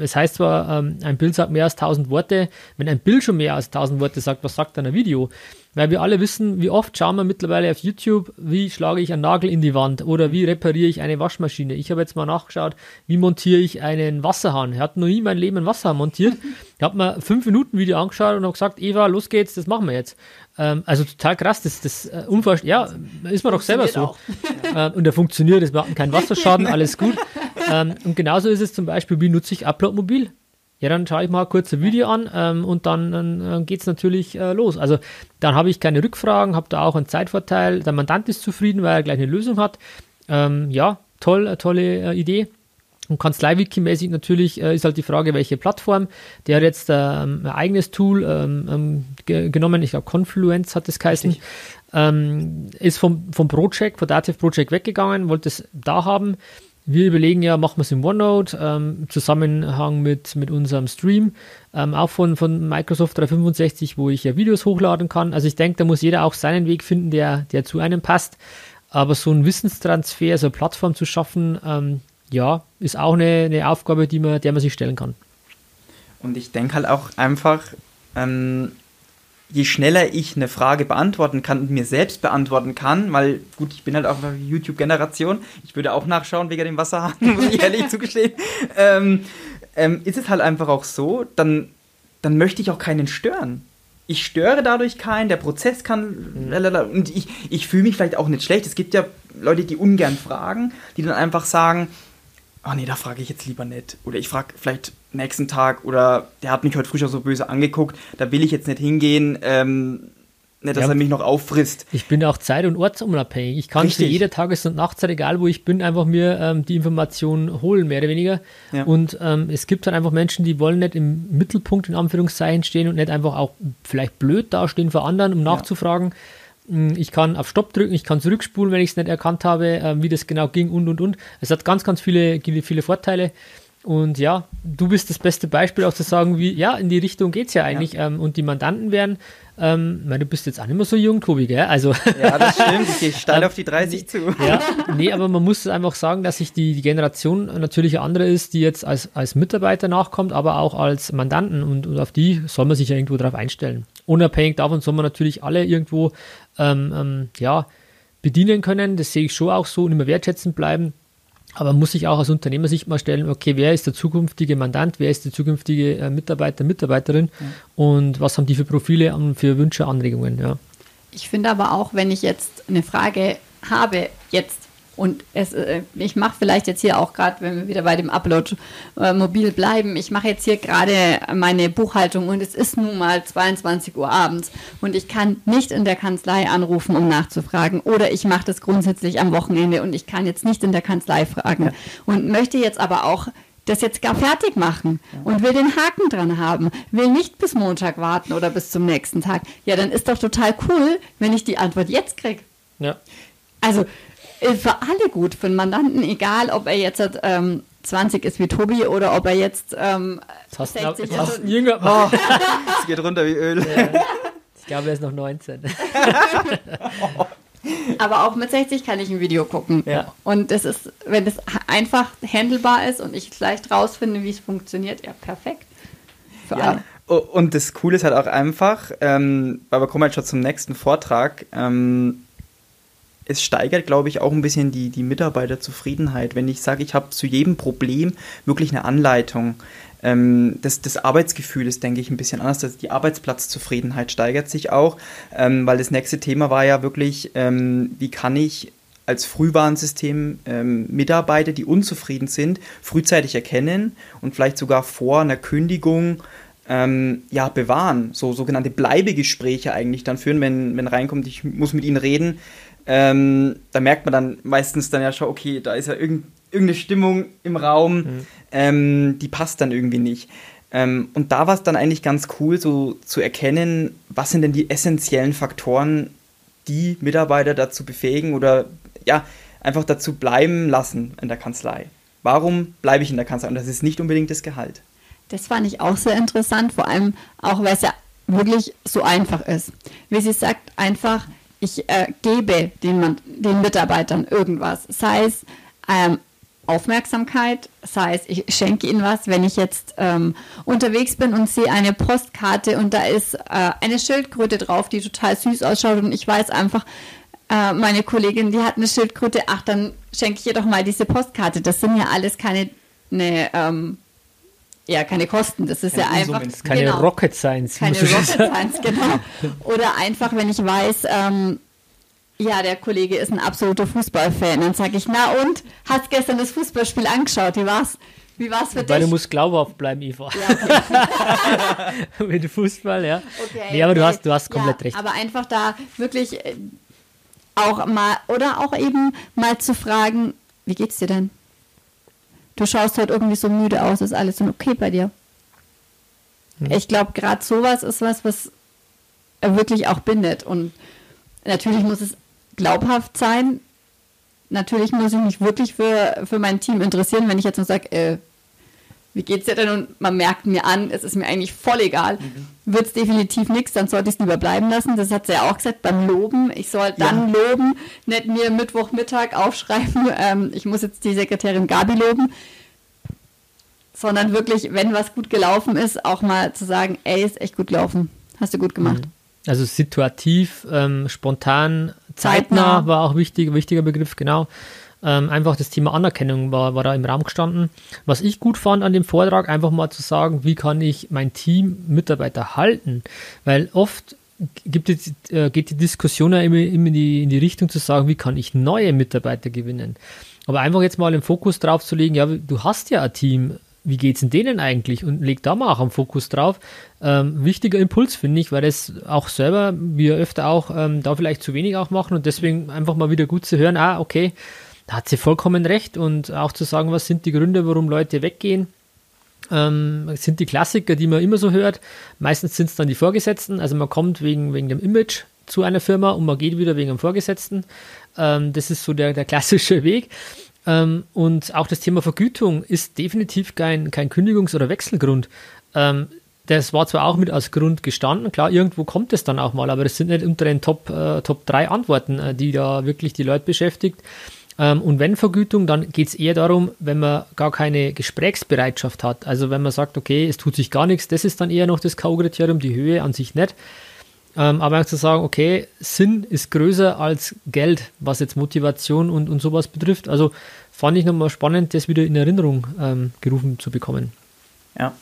es heißt zwar, ähm, ein Bild sagt mehr als 1000 Worte. Wenn ein Bild schon mehr als 1000 Worte sagt, was sagt dann ein Video? Weil wir alle wissen, wie oft schauen wir mittlerweile auf YouTube, wie schlage ich einen Nagel in die Wand oder wie repariere ich eine Waschmaschine. Ich habe jetzt mal nachgeschaut, wie montiere ich einen Wasserhahn. Er hat noch nie mein Leben einen Wasserhahn montiert. Ich habe mir fünf Minuten Video angeschaut und habe gesagt, Eva, los geht's, das machen wir jetzt. Ähm, also total krass, das, das äh, unvorstellbar. Ja, ist man doch selber so. (laughs) ähm, und der funktioniert, es macht keinen Wasserschaden, alles gut. (laughs) Ähm, und genauso ist es zum Beispiel, wie nutze ich Upload mobil? Ja, dann schaue ich mal kurz ein Video an ähm, und dann, dann geht es natürlich äh, los. Also dann habe ich keine Rückfragen, habe da auch einen Zeitvorteil. Der Mandant ist zufrieden, weil er gleich eine Lösung hat. Ähm, ja, toll, äh, tolle äh, Idee. Und Kanzlei-Wiki-mäßig natürlich äh, ist halt die Frage, welche Plattform. Der hat jetzt ähm, ein eigenes Tool ähm, ähm ge genommen, ich glaube Confluence hat es geheißen. Ähm, ist vom, vom Project, von Dativ Project weggegangen, wollte es da haben. Wir überlegen ja, machen wir es in OneNote, ähm, Zusammenhang mit, mit unserem Stream, ähm, auch von, von Microsoft 365, wo ich ja Videos hochladen kann. Also ich denke, da muss jeder auch seinen Weg finden, der, der zu einem passt. Aber so ein Wissenstransfer, so eine Plattform zu schaffen, ähm, ja, ist auch eine, eine Aufgabe, die man, der man sich stellen kann. Und ich denke halt auch einfach, ähm, je schneller ich eine Frage beantworten kann und mir selbst beantworten kann, weil gut, ich bin halt auch eine YouTube-Generation, ich würde auch nachschauen wegen dem Wasserhahn, (laughs) muss ich ehrlich zugestehen, ähm, ähm, ist es halt einfach auch so, dann, dann möchte ich auch keinen stören. Ich störe dadurch keinen, der Prozess kann. Lalala, und ich, ich fühle mich vielleicht auch nicht schlecht. Es gibt ja Leute, die ungern fragen, die dann einfach sagen, oh nee, da frage ich jetzt lieber nicht. Oder ich frage vielleicht nächsten Tag oder der hat mich heute früh schon so böse angeguckt, da will ich jetzt nicht hingehen, ähm, nicht, dass Ja. er mich noch auffrisst. Ich bin auch zeit- und ortsunabhängig. Ich kann zu Richtig. jeder Tages- und Nachtzeit, egal wo ich bin, einfach mir ähm, die Information holen, mehr oder weniger. Ja. Und ähm, es gibt halt einfach Menschen, die wollen nicht im Mittelpunkt in Anführungszeichen stehen und nicht einfach auch vielleicht blöd dastehen für anderen, um nachzufragen. Mm, Ich kann auf Stopp drücken, ich kann zurückspulen, wenn ich es nicht erkannt habe, ähm, wie das genau ging und und und. Es hat ganz, ganz viele, viele Vorteile. Und ja, du bist das beste Beispiel auch zu sagen, wie, ja, in die Richtung geht es ja eigentlich. Ähm, und die Mandanten werden, ähm, meine, du bist jetzt auch nicht mehr so jung, Tobi, gell? Also, Ja, das stimmt. Ich gehe steil (laughs) auf die 30 zu. ja, nee, aber man muss einfach sagen, dass sich die, die Generation natürlich eine andere ist, die jetzt als, als Mitarbeiter nachkommt, aber auch als Mandanten und, und auf die soll man sich ja irgendwo drauf einstellen. Unabhängig davon soll man natürlich alle irgendwo ähm, ähm, ja, bedienen können, das sehe ich schon auch so und immer wertschätzend bleiben. Aber man muss sich auch aus Unternehmersicht mal stellen, okay, wer ist der zukünftige Mandant, wer ist der zukünftige äh, Mitarbeiter, Mitarbeiterin und was haben die für Profile und für Wünsche, Anregungen, ja. Ich finde aber auch, wenn ich jetzt eine Frage habe, jetzt, und es, äh, ich mache vielleicht jetzt hier auch gerade, wenn wir wieder bei dem Upload äh, mobil bleiben, ich mache jetzt hier gerade meine Buchhaltung und es ist nun mal 22 Uhr abends und ich kann nicht in der Kanzlei anrufen, um nachzufragen oder ich mache das grundsätzlich am Wochenende und ich kann jetzt nicht in der Kanzlei fragen und möchte jetzt aber auch das jetzt gar fertig machen und will den Haken dran haben, will nicht bis Montag warten oder bis zum nächsten Tag. Ja, dann ist doch total cool, wenn ich die Antwort jetzt kriege. ja. Also für alle gut, für den Mandanten, egal ob er jetzt ähm, 20 ist wie Tobi oder ob er jetzt ähm, Jetzt hast du, 60 jetzt hast ist. du und- einen Jünger. (laughs) Es geht runter wie Öl. Ich glaube, er ist noch 19. (laughs) Aber auch mit 60 kann ich ein Video gucken. Ja. Und das ist, wenn das einfach handelbar ist und ich leicht rausfinde, wie es funktioniert, ja, perfekt. Für Ja, alle. o- und das Coole ist halt auch einfach, ähm, weil wir kommen jetzt schon zum nächsten Vortrag, ähm, es steigert, glaube ich, auch ein bisschen die, die Mitarbeiterzufriedenheit. Wenn ich sage, ich habe zu jedem Problem wirklich eine Anleitung. Ähm, das, das Arbeitsgefühl ist, denke ich, ein bisschen anders. Also die Arbeitsplatzzufriedenheit steigert sich auch, ähm, weil das nächste Thema war ja wirklich, ähm, wie kann ich als Frühwarnsystem ähm, Mitarbeiter, die unzufrieden sind, frühzeitig erkennen und vielleicht sogar vor einer Kündigung ähm, ja, bewahren. So sogenannte Bleibegespräche eigentlich dann führen, wenn, wenn reinkommt, ich muss mit ihnen reden. Ähm, da merkt man dann meistens dann ja schon, okay, da ist ja irgend, irgendeine Stimmung im Raum, ähm, die passt dann irgendwie nicht. Ähm, und da war es dann eigentlich ganz cool, so zu erkennen, was sind denn die essentiellen Faktoren, die Mitarbeiter dazu befähigen oder ja, einfach dazu bleiben lassen in der Kanzlei. Warum bleibe ich in der Kanzlei? Und das ist nicht unbedingt das Gehalt. Das fand ich auch sehr interessant, vor allem auch, weil es ja wirklich so einfach ist. Wie sie sagt, einfach, ich äh, gebe den, den Mitarbeitern irgendwas, sei es ähm, Aufmerksamkeit, sei es, ich schenke ihnen was, wenn ich jetzt ähm, unterwegs bin und sehe eine Postkarte und da ist äh, eine Schildkröte drauf, die total süß ausschaut und ich weiß einfach, äh, meine Kollegin, die hat eine Schildkröte, ach, dann schenke ich ihr doch mal diese Postkarte. Das sind ja alles keine, ne, ähm, ja, keine Kosten. Das ist Keine ja einfach. Unsummen. Keine genau, Rocket Science. keine Rocket. Science, genau. Oder einfach, wenn ich weiß, ähm, ja, der Kollege ist ein absoluter Fußballfan, dann sage ich, na und, hast gestern das Fußballspiel angeschaut, wie war's? Wie war's für Weil du dich? musst glaubhaft bleiben, Eva. ja, okay. (laughs) Mit Fußball, ja. Okay, nee, aber du okay. hast, du hast komplett ja, recht. Aber einfach da wirklich äh, auch mal, oder auch eben mal zu fragen, wie geht's dir denn? Du schaust heute irgendwie so müde aus, ist alles so okay bei dir? Hm. Ich glaube, gerade sowas ist was, was wirklich auch bindet. Und natürlich muss es glaubhaft sein. Natürlich muss ich mich wirklich für, für mein Team interessieren, wenn ich jetzt nur sage, äh, wie geht's dir denn? Und man merkt mir an, es ist mir eigentlich voll egal. Mhm. Wird es definitiv nichts, dann sollte ich es lieber bleiben lassen. Das hat sie ja auch gesagt beim Loben. Ich soll dann ja. loben, nicht mir Mittwochmittag aufschreiben, (laughs) ähm, ich muss jetzt die Sekretärin Gabi loben. Sondern wirklich, wenn was gut gelaufen ist, auch mal zu sagen, ey, ist echt gut gelaufen. Hast du gut gemacht. Mhm. Also situativ, ähm, spontan, zeitnah, zeitnah, war auch wichtig, wichtiger Begriff, genau. Ähm, einfach das Thema Anerkennung war, war da im Raum gestanden. Was ich gut fand an dem Vortrag, einfach mal zu sagen, wie kann ich mein Team Mitarbeiter halten? Weil oft gibt es, äh, geht die Diskussion ja immer, immer in, die, in die Richtung zu sagen, wie kann ich neue Mitarbeiter gewinnen? Aber einfach jetzt mal den Fokus drauf zu legen, ja, du hast ja ein Team, wie geht es in denen eigentlich? Und leg da mal auch am Fokus drauf. Ähm, wichtiger Impuls, finde ich, weil das auch selber, wir öfter auch ähm, da vielleicht zu wenig auch machen und deswegen einfach mal wieder gut zu hören, ah, okay, da hat sie vollkommen recht und auch zu sagen, was sind die Gründe, warum Leute weggehen. Ähm, sind die Klassiker, die man immer so hört. Meistens sind es dann die Vorgesetzten, also man kommt wegen, wegen dem Image zu einer Firma und man geht wieder wegen dem Vorgesetzten. Ähm, das ist so der, der klassische (laughs) Weg. Ähm, und auch das Thema Vergütung ist definitiv kein, kein Kündigungs- oder Wechselgrund. Ähm, das war zwar auch mit als Grund gestanden, klar, irgendwo kommt es dann auch mal, aber das sind nicht unter den Top, äh, Top 3 Antworten, äh, die da wirklich die Leute beschäftigt. Ähm, und wenn Vergütung, dann geht es eher darum, wenn man gar keine Gesprächsbereitschaft hat. Also wenn man sagt, okay, es tut sich gar nichts, das ist dann eher noch das K.O.-Kriterium, die Höhe an sich nicht. Ähm, aber zu sagen, okay, Sinn ist größer als Geld, was jetzt Motivation und, und sowas betrifft. Also fand ich nochmal spannend, das wieder in Erinnerung ähm, gerufen zu bekommen. Ja.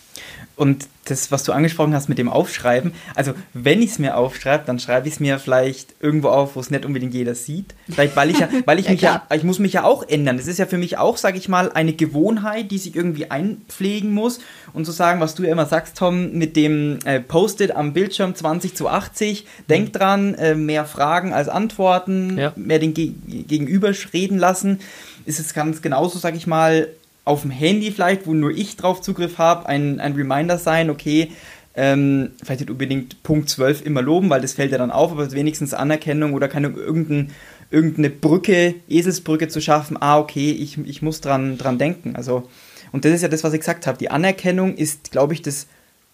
Und das, was du angesprochen hast mit dem Aufschreiben, also wenn ich es mir aufschreibe, dann schreibe ich es mir vielleicht irgendwo auf, wo es nicht unbedingt jeder sieht. Vielleicht, weil ich ja, weil ich (laughs) ja, mich klar. ja, ich muss mich ja auch ändern. Das ist ja für mich auch, sage ich mal, eine Gewohnheit, die sich irgendwie einpflegen muss. Und zu sagen, was du ja immer sagst, Tom, mit dem äh, Post-it am Bildschirm 20 zu 80, mhm. denk dran, äh, mehr Fragen als Antworten, ja. mehr den Ge Gegenüber reden lassen, ist es ganz genauso, sage ich mal, auf dem Handy vielleicht, wo nur ich drauf Zugriff habe, ein, ein Reminder sein, okay, ähm, vielleicht nicht unbedingt Punkt 12 immer loben, weil das fällt ja dann auf, aber wenigstens Anerkennung oder keine irgendein, irgendeine Brücke, Eselsbrücke zu schaffen, ah, okay, ich, ich muss dran, dran denken. Also, und das ist ja das, was ich gesagt habe. Die Anerkennung ist, glaube ich, das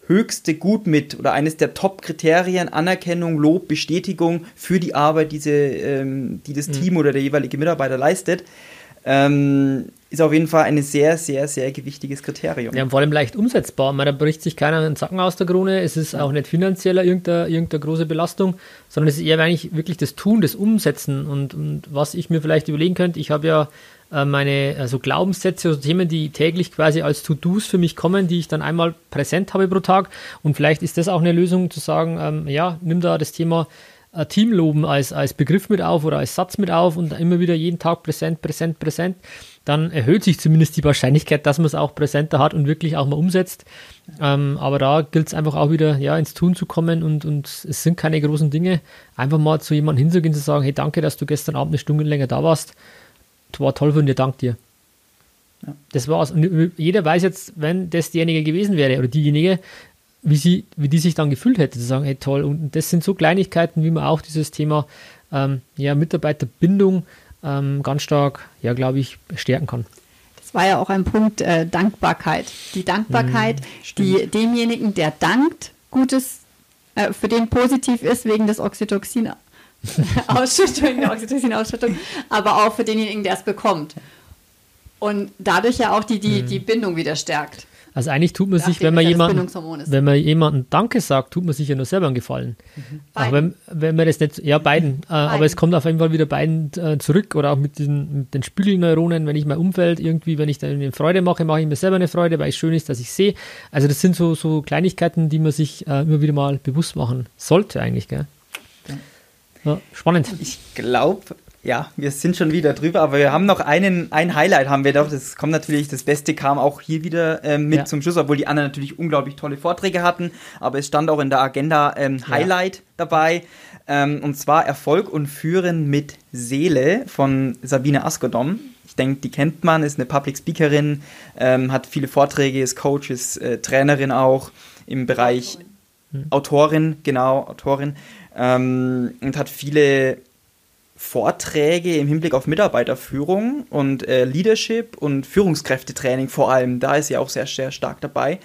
höchste Gut mit oder eines der Top-Kriterien, Anerkennung, Lob, Bestätigung für die Arbeit, diese, ähm, die das mhm. Team oder der jeweilige Mitarbeiter leistet. Ähm, ist auf jeden Fall ein sehr, sehr, sehr gewichtiges Kriterium. Ja, und vor allem leicht umsetzbar. Man, da bricht sich keiner einen Zacken aus der Krone. Es ist auch nicht finanzieller irgendeine, irgendeine große Belastung, sondern es ist eher eigentlich wirklich das Tun, das Umsetzen. Und, und was ich mir vielleicht überlegen könnte, ich habe ja äh, meine also Glaubenssätze, also Themen, die täglich quasi als To-Dos für mich kommen, die ich dann einmal präsent habe pro Tag. Und vielleicht ist das auch eine Lösung zu sagen, ähm, ja, nimm da das Thema Teamloben als, als Begriff mit auf oder als Satz mit auf und immer wieder jeden Tag präsent, präsent, präsent dann erhöht sich zumindest die Wahrscheinlichkeit, dass man es auch präsenter hat und wirklich auch mal umsetzt. Ähm, aber da gilt es einfach auch wieder ja, ins Tun zu kommen und, und es sind keine großen Dinge. Einfach mal zu jemandem hinzugehen und zu sagen, hey, danke, dass du gestern Abend eine Stunde länger da warst. Das war toll von dir, dank dir. Ja. Das war's. Und jeder weiß jetzt, wenn das diejenige gewesen wäre oder diejenige, wie, sie, wie die sich dann gefühlt hätte, zu sagen, hey toll. Und das sind so Kleinigkeiten, wie man auch dieses Thema ähm, ja, Mitarbeiterbindung ähm, ganz stark, ja, glaube ich, stärken kann. Das war ja auch ein Punkt äh, Dankbarkeit. Die Dankbarkeit, mhm, die demjenigen, der dankt, Gutes, äh, für den positiv ist wegen des Oxytocin. (laughs) Ausschüttung, der Oxytocin-Ausschüttung, aber auch für denjenigen, der es bekommt. Und dadurch ja auch die, die, mhm. die Bindung wieder stärkt. Also eigentlich tut man sich, wenn man, jemanden, wenn man jemanden Danke sagt, tut man sich ja nur selber einen Gefallen. Mhm. Auch wenn, wenn man das nicht, ja beiden, äh, aber es kommt auf jeden Fall wieder beiden äh, zurück oder auch mit, diesen, mit den Spiegelneuronen, wenn ich mein Umfeld irgendwie, wenn ich da eine Freude mache, mache ich mir selber eine Freude, weil es schön ist, dass ich sehe. Also das sind so, so Kleinigkeiten, die man sich äh, immer wieder mal bewusst machen sollte eigentlich, gell? Ja, spannend. Ich glaube, ja, wir sind schon wieder drüber, aber wir haben noch einen, ein Highlight haben wir doch. Das kommt natürlich, das Beste kam auch hier wieder ähm, mit ja. zum Schluss, obwohl die anderen natürlich unglaublich tolle Vorträge hatten. Aber es stand auch in der Agenda ähm, Highlight ja. dabei. Ähm, und zwar Erfolg und Führen mit Seele von Sabine Askodom. Ich denke, die kennt man, ist eine Public Speakerin, ähm, hat viele Vorträge, ist Coach, ist äh, Trainerin auch im Bereich Autorin, Autorin genau, Autorin. Ähm, und hat viele Vorträge im Hinblick auf Mitarbeiterführung und äh, Leadership und Führungskräftetraining vor allem. Da ist sie auch sehr, sehr stark dabei.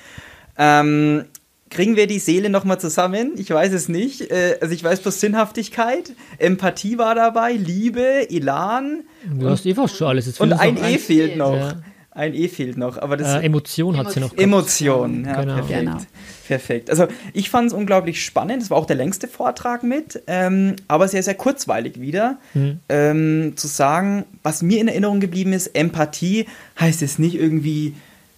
Ähm, kriegen wir die Seele nochmal zusammen? Ich weiß es nicht. Äh, also ich weiß bloß Sinnhaftigkeit, Empathie war dabei, Liebe, Elan. Du hast eh fast schon alles. Jetzt Und ein E fehlt noch. Ja. Ein E fehlt noch, aber das Äh, Emotion hat sie noch. gehabt. Emotion. Ja, Genau. perfekt. Genau. Perfekt. Also ich fand es unglaublich spannend. Es war auch der längste Vortrag mit, ähm, aber sehr, sehr kurzweilig wieder. Mhm. Ähm, zu sagen, was mir in Erinnerung geblieben ist, Empathie heißt es nicht irgendwie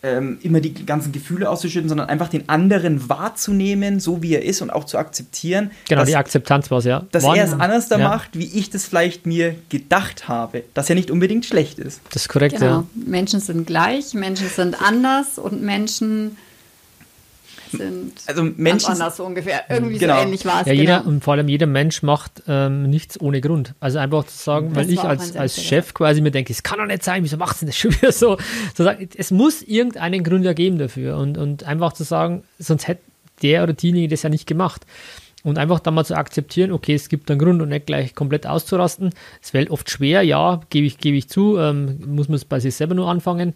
ähm, immer die ganzen Gefühle auszuschütten, sondern einfach den anderen wahrzunehmen, so wie er ist und auch zu akzeptieren, Genau, dass, die Akzeptanz war es, ja. dass Waren- er es anders da ja, macht, wie ich das vielleicht mir gedacht habe. Dass er nicht unbedingt schlecht ist. Das ist korrekt, Genau. ja. Menschen sind gleich, Menschen sind anders und Menschen sind Also ganz Menschen- anders so ungefähr. Irgendwie Genau. so ähnlich war es. Ja, jeder, genau. und vor allem jeder Mensch macht ähm, nichts ohne Grund. Also einfach zu sagen, Das weil ich als, als Chef quasi mir denke, es kann doch nicht sein, wieso macht denn das schon wieder so? Zu sagen, es muss irgendeinen Grund ja geben dafür. Und, und einfach zu sagen, sonst hätte der oder diejenige das ja nicht gemacht. Und einfach dann mal zu akzeptieren, okay, es gibt einen Grund und nicht gleich komplett auszurasten. Es fällt oft schwer, ja, gebe ich, gebe ich zu, ähm, muss man es bei sich selber nur anfangen.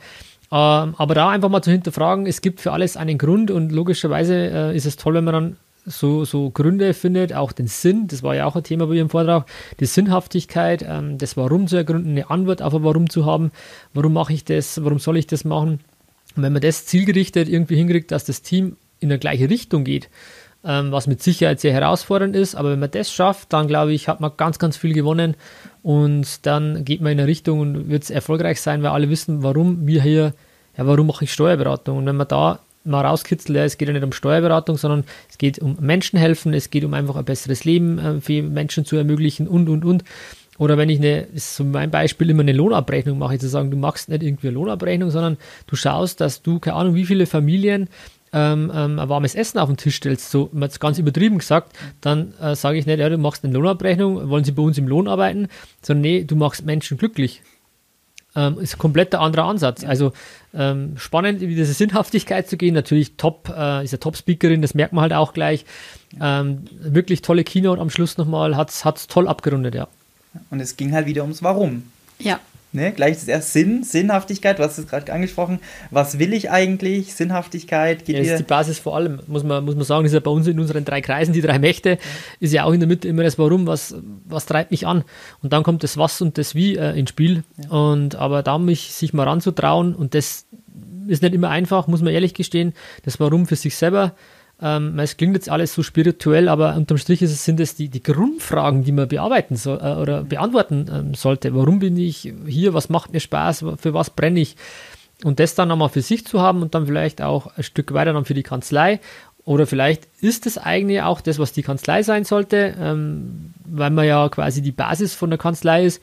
Ähm, aber da einfach mal zu hinterfragen, es gibt für alles einen Grund und logischerweise äh, ist es toll, wenn man dann so, so Gründe findet, auch den Sinn, das war ja auch ein Thema bei Ihrem Vortrag, die Sinnhaftigkeit, ähm, das Warum zu ergründen, eine Antwort auf ein Warum zu haben, warum mache ich das, warum soll ich das machen. Und wenn man das zielgerichtet irgendwie hinkriegt, dass das Team in eine gleiche Richtung geht, ähm, was mit Sicherheit sehr herausfordernd ist, aber wenn man das schafft, dann glaube ich, hat man ganz, ganz viel gewonnen und dann geht man in eine Richtung und wird es erfolgreich sein, weil alle wissen, warum wir hier, ja, warum mache ich Steuerberatung? Und wenn man da mal rauskitzelt, ja, es geht ja nicht um Steuerberatung, sondern es geht um Menschen helfen, es geht um einfach ein besseres Leben äh, für Menschen zu ermöglichen und, und, und. Oder wenn ich eine, ist so mein Beispiel, immer eine Lohnabrechnung mache, zu sagen, du machst nicht irgendwie eine Lohnabrechnung, sondern du schaust, dass du, keine Ahnung, wie viele Familien ähm, ähm, ein warmes Essen auf den Tisch stellst, so man hat's ganz übertrieben gesagt, dann äh, sage ich nicht, ja, du machst eine Lohnabrechnung, wollen sie bei uns im Lohn arbeiten, sondern nee, du machst Menschen glücklich. Ähm, ist ein komplett anderer Ansatz. Also ähm, spannend, wie diese Sinnhaftigkeit zu gehen. Natürlich top, äh, ist ja Top-Speakerin, das merkt man halt auch gleich. Ähm, wirklich tolle Keynote am Schluss nochmal, hat's, hat's toll abgerundet, ja. Und es ging halt wieder ums Warum. Ja, Ne, gleich ist erst Sinn, Sinnhaftigkeit, du hast es gerade angesprochen. Was will ich eigentlich? Sinnhaftigkeit geht Ja, das ist die Basis vor allem, muss man, muss man sagen, ist ja bei uns in unseren drei Kreisen, die drei Mächte, ist ja auch in der Mitte immer das Warum, was, was treibt mich an. Und dann kommt das Was und das Wie äh, ins Spiel. Und aber da mich sich mal ranzutrauen und das ist nicht immer einfach, muss man ehrlich gestehen, das Warum für sich selber. Ähm, es klingt jetzt alles so spirituell, aber unterm Strich es, sind es die, die Grundfragen, die man bearbeiten soll äh, oder beantworten ähm, sollte. Warum bin ich hier? Was macht mir Spaß? Für was brenne ich? Und das dann einmal für sich zu haben und dann vielleicht auch ein Stück weiter dann für die Kanzlei. Oder vielleicht ist das eigene auch das, was die Kanzlei sein sollte, ähm, weil man ja quasi die Basis von der Kanzlei ist.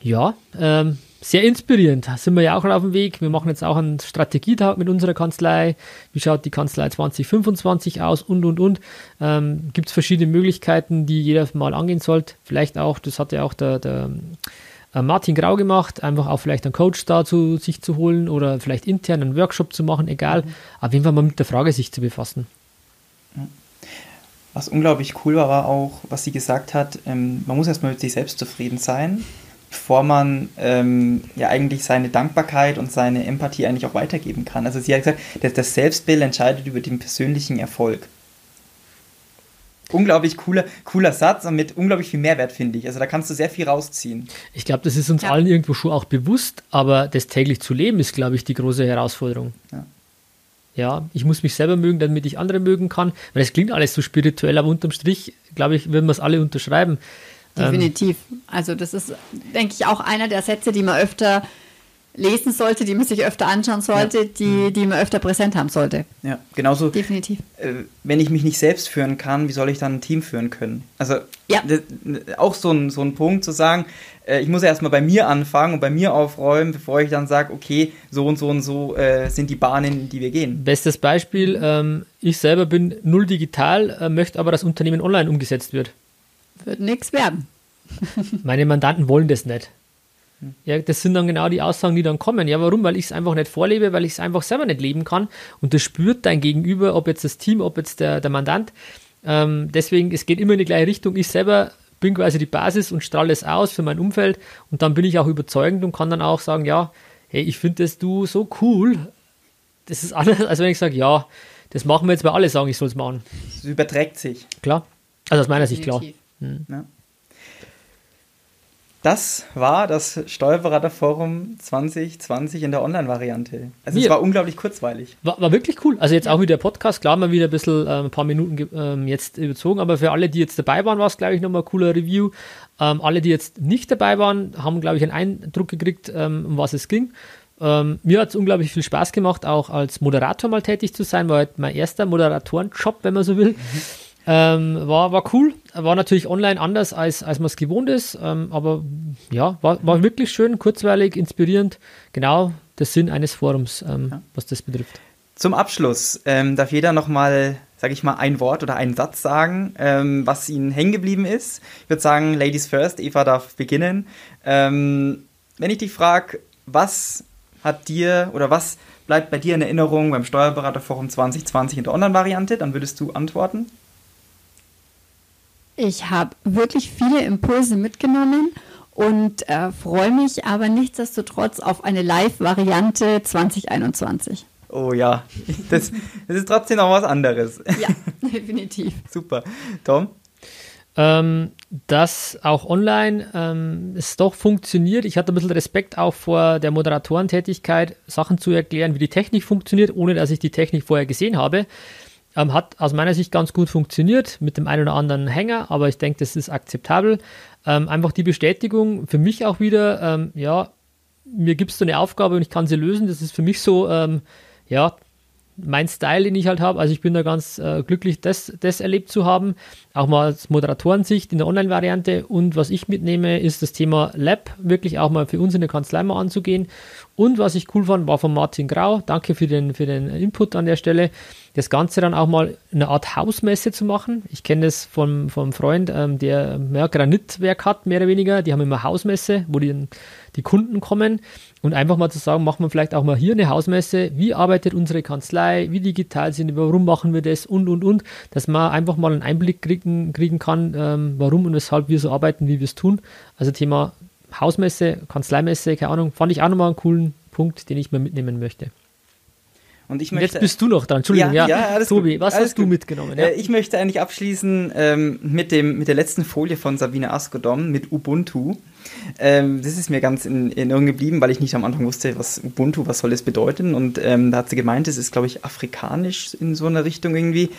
Ja, ähm, sehr inspirierend. Da sind wir ja auch auf dem Weg. Wir machen jetzt auch einen Strategietag mit unserer Kanzlei. Wie schaut die Kanzlei 2025 aus und, und, und. Ähm, Gibt es verschiedene Möglichkeiten, die jeder mal angehen sollte. Vielleicht auch, das hat ja auch der, der äh, Martin Grau gemacht, einfach auch vielleicht einen Coach dazu sich zu holen oder vielleicht intern einen Workshop zu machen, egal. Auf jeden Fall mal mit der Frage sich zu befassen. Was unglaublich cool war, war auch, was sie gesagt hat, ähm, man muss erstmal mit sich selbst zufrieden sein, bevor man ähm, ja eigentlich seine Dankbarkeit und seine Empathie eigentlich auch weitergeben kann. Also sie hat gesagt, dass das Selbstbild entscheidet über den persönlichen Erfolg. Unglaublich cooler, cooler Satz und mit unglaublich viel Mehrwert, finde ich. Also da kannst du sehr viel rausziehen. Ich glaube, das ist uns Ja. allen irgendwo schon auch bewusst, aber das täglich zu leben ist, glaube ich, die große Herausforderung. Ja. Ja, ich muss mich selber mögen, damit ich andere mögen kann. Weil es klingt alles so spirituell, aber unterm Strich, glaube ich, würden wir es alle unterschreiben. Ähm, definitiv. Also das ist, denke ich, auch einer der Sätze, die man öfter lesen sollte, die man sich öfter anschauen sollte, die, die man öfter präsent haben sollte. Ja, genauso. Definitiv. äh, wenn ich mich nicht selbst führen kann, wie soll ich dann ein Team führen können? Also Ja. das, auch so ein, so ein Punkt zu sagen, äh, ich muss ja erstmal bei mir anfangen und bei mir aufräumen, bevor ich dann sage, okay, so und so und so äh, sind die Bahnen, die wir gehen. Bestes Beispiel, ähm, ich selber bin null digital, äh, möchte aber, dass Unternehmen online umgesetzt wird. Wird nichts werden. (laughs) Meine Mandanten wollen das nicht. Ja, das sind dann genau die Aussagen, die dann kommen. Ja, warum? Weil ich es einfach nicht vorlebe, weil ich es einfach selber nicht leben kann. Und das spürt dein Gegenüber, ob jetzt das Team, ob jetzt der, der Mandant. Ähm, deswegen, es geht immer in die gleiche Richtung. Ich selber bin quasi die Basis und strahle es aus für mein Umfeld und dann bin ich auch überzeugend und kann dann auch sagen, ja, hey, ich finde das du so cool. Das ist anders, als wenn ich sage, ja, das machen wir jetzt, weil alle sagen, ich soll es machen. Es überträgt sich. Klar. Also aus meiner Sicht klar. Definitiv. Ja. Das war das Steuerberaterforum 2020 in der Online-Variante. Also es Wir- war unglaublich kurzweilig. War, war wirklich cool. Also jetzt auch wieder der Podcast, klar, mal wieder ein bisschen, ähm, ein paar Minuten ähm, jetzt überzogen, aber für alle, die jetzt dabei waren, war es, glaube ich, nochmal ein cooler Review. Ähm, alle, die jetzt nicht dabei waren, haben, glaube ich, einen Eindruck gekriegt, ähm, um was es ging. Ähm, mir hat es unglaublich viel Spaß gemacht, auch als Moderator mal tätig zu sein, war halt mein erster Moderatorenjob, wenn man so will. Ähm, war, war cool, war natürlich online anders, als, als man es gewohnt ist, ähm, aber ja, war, war wirklich schön, kurzweilig, inspirierend, genau der Sinn eines Forums, ähm, was das betrifft. Zum Abschluss ähm, darf jeder nochmal, sage ich mal, ein Wort oder einen Satz sagen, ähm, was Ihnen hängen geblieben ist. Ich würde sagen, Ladies first, Eva darf beginnen. Ähm, wenn ich dich frage, was hat dir oder was bleibt bei dir in Erinnerung beim Steuerberaterforum 2020 in der Online-Variante, dann würdest du antworten. Ich habe wirklich viele Impulse mitgenommen und äh, freue mich aber nichtsdestotrotz auf eine Live-Variante 2021. Oh ja, das, das ist trotzdem noch was anderes. (laughs) Ja, (laughs) definitiv. Super. Tom? ähm, dass auch online ähm, es doch funktioniert. Ich hatte ein bisschen Respekt auch vor der Moderatorentätigkeit, Sachen zu erklären, wie die Technik funktioniert, ohne dass ich die Technik vorher gesehen habe. Ähm, hat aus meiner Sicht ganz gut funktioniert mit dem einen oder anderen Hänger, aber ich denke, das ist akzeptabel. Ähm, einfach die Bestätigung für mich auch wieder, ähm, ja, mir gibst du eine Aufgabe und ich kann sie lösen. Das ist für mich so, ähm, ja, mein Style, den ich halt habe. Also ich bin da ganz äh, glücklich, das, das erlebt zu haben. Auch mal als Moderatorensicht in der Online-Variante. Und was ich mitnehme, ist das Thema Lab wirklich auch mal für uns in der Kanzlei mal anzugehen. Und was ich cool fand, war von Martin Grau. Danke für den, für den Input an der Stelle. Das Ganze dann auch mal eine Art Hausmesse zu machen. Ich kenne das vom, vom Freund, ähm, der mehr Granitwerk hat, mehr oder weniger. Die haben immer Hausmesse, wo die, die Kunden kommen. Und einfach mal zu sagen, machen wir vielleicht auch mal hier eine Hausmesse. Wie arbeitet unsere Kanzlei? Wie digital sind wir? Warum machen wir das? Und, und, und. Dass man einfach mal einen Einblick kriegen, kriegen kann, ähm, warum und weshalb wir so arbeiten, wie wir es tun. Also Thema Hausmesse, Kanzleimesse, keine Ahnung, fand ich auch nochmal einen coolen Punkt, den ich mal mitnehmen möchte. Und ich Und möchte. jetzt bist du noch dran. Entschuldigung, ja. alles Tobi, gut, was alles hast du gut. mitgenommen? Ja? Äh, ich möchte eigentlich abschließen ähm, mit, dem, mit der letzten Folie von Sabine Askodom mit Ubuntu. Ähm, das ist mir ganz in, in Erinnerung geblieben, weil ich nicht am Anfang wusste, was Ubuntu, was soll das bedeuten. Und ähm, da hat sie gemeint, es ist, glaube ich, afrikanisch in so einer Richtung irgendwie.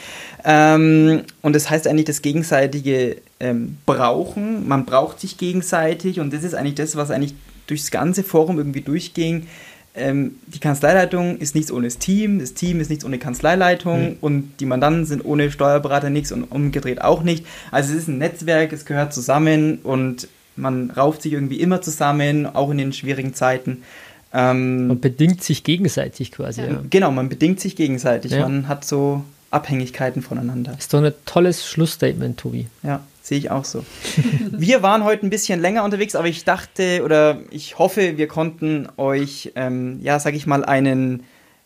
Ähm, und das heißt eigentlich das gegenseitige ähm, Brauchen. Man braucht sich gegenseitig und das ist eigentlich das, was eigentlich durchs ganze Forum irgendwie durchging ähm, die Kanzleileitung ist nichts ohne das Team, das Team ist nichts ohne Kanzleileitung Mhm. und die Mandanten sind ohne Steuerberater nichts und umgedreht auch nicht. Also es ist ein Netzwerk, es gehört zusammen und man rauft sich irgendwie immer zusammen, auch in den schwierigen Zeiten. Ähm, Man bedingt sich gegenseitig quasi. Ja. Genau, man bedingt sich gegenseitig, Ja. man hat so Abhängigkeiten voneinander. Ist doch ein tolles Schlussstatement, Tobi. Ja, sehe ich auch so. (laughs) wir waren heute ein bisschen länger unterwegs, aber ich dachte oder ich hoffe, wir konnten euch, ähm, ja, sag ich mal, einen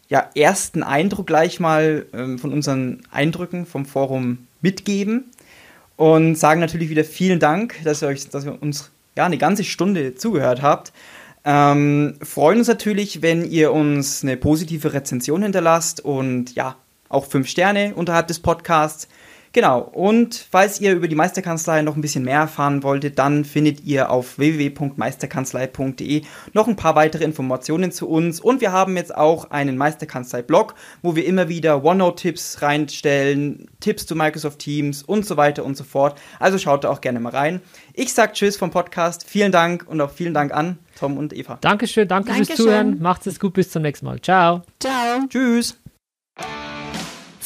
ja, ersten Eindruck gleich mal ähm, von unseren Eindrücken vom Forum mitgeben und sagen natürlich wieder vielen Dank, dass ihr, euch, dass ihr uns ja, eine ganze Stunde zugehört habt. Ähm, freuen uns natürlich, wenn ihr uns eine positive Rezension hinterlasst und ja, auch fünf Sterne unterhalb des Podcasts. Genau, und falls ihr über die Meisterkanzlei noch ein bisschen mehr erfahren wolltet, dann findet ihr auf www.meisterkanzlei.de noch ein paar weitere Informationen zu uns. Und wir haben jetzt auch einen Meisterkanzlei-Blog, wo wir immer wieder OneNote-Tipps reinstellen, Tipps zu Microsoft Teams und so weiter und so fort. Also schaut da auch gerne mal rein. Ich sag Tschüss vom Podcast, vielen Dank und auch vielen Dank an Tom und Eva. Dankeschön, danke fürs Dankeschön. Zuhören. Macht's es gut, bis zum nächsten Mal. Ciao. Ciao. Tschüss!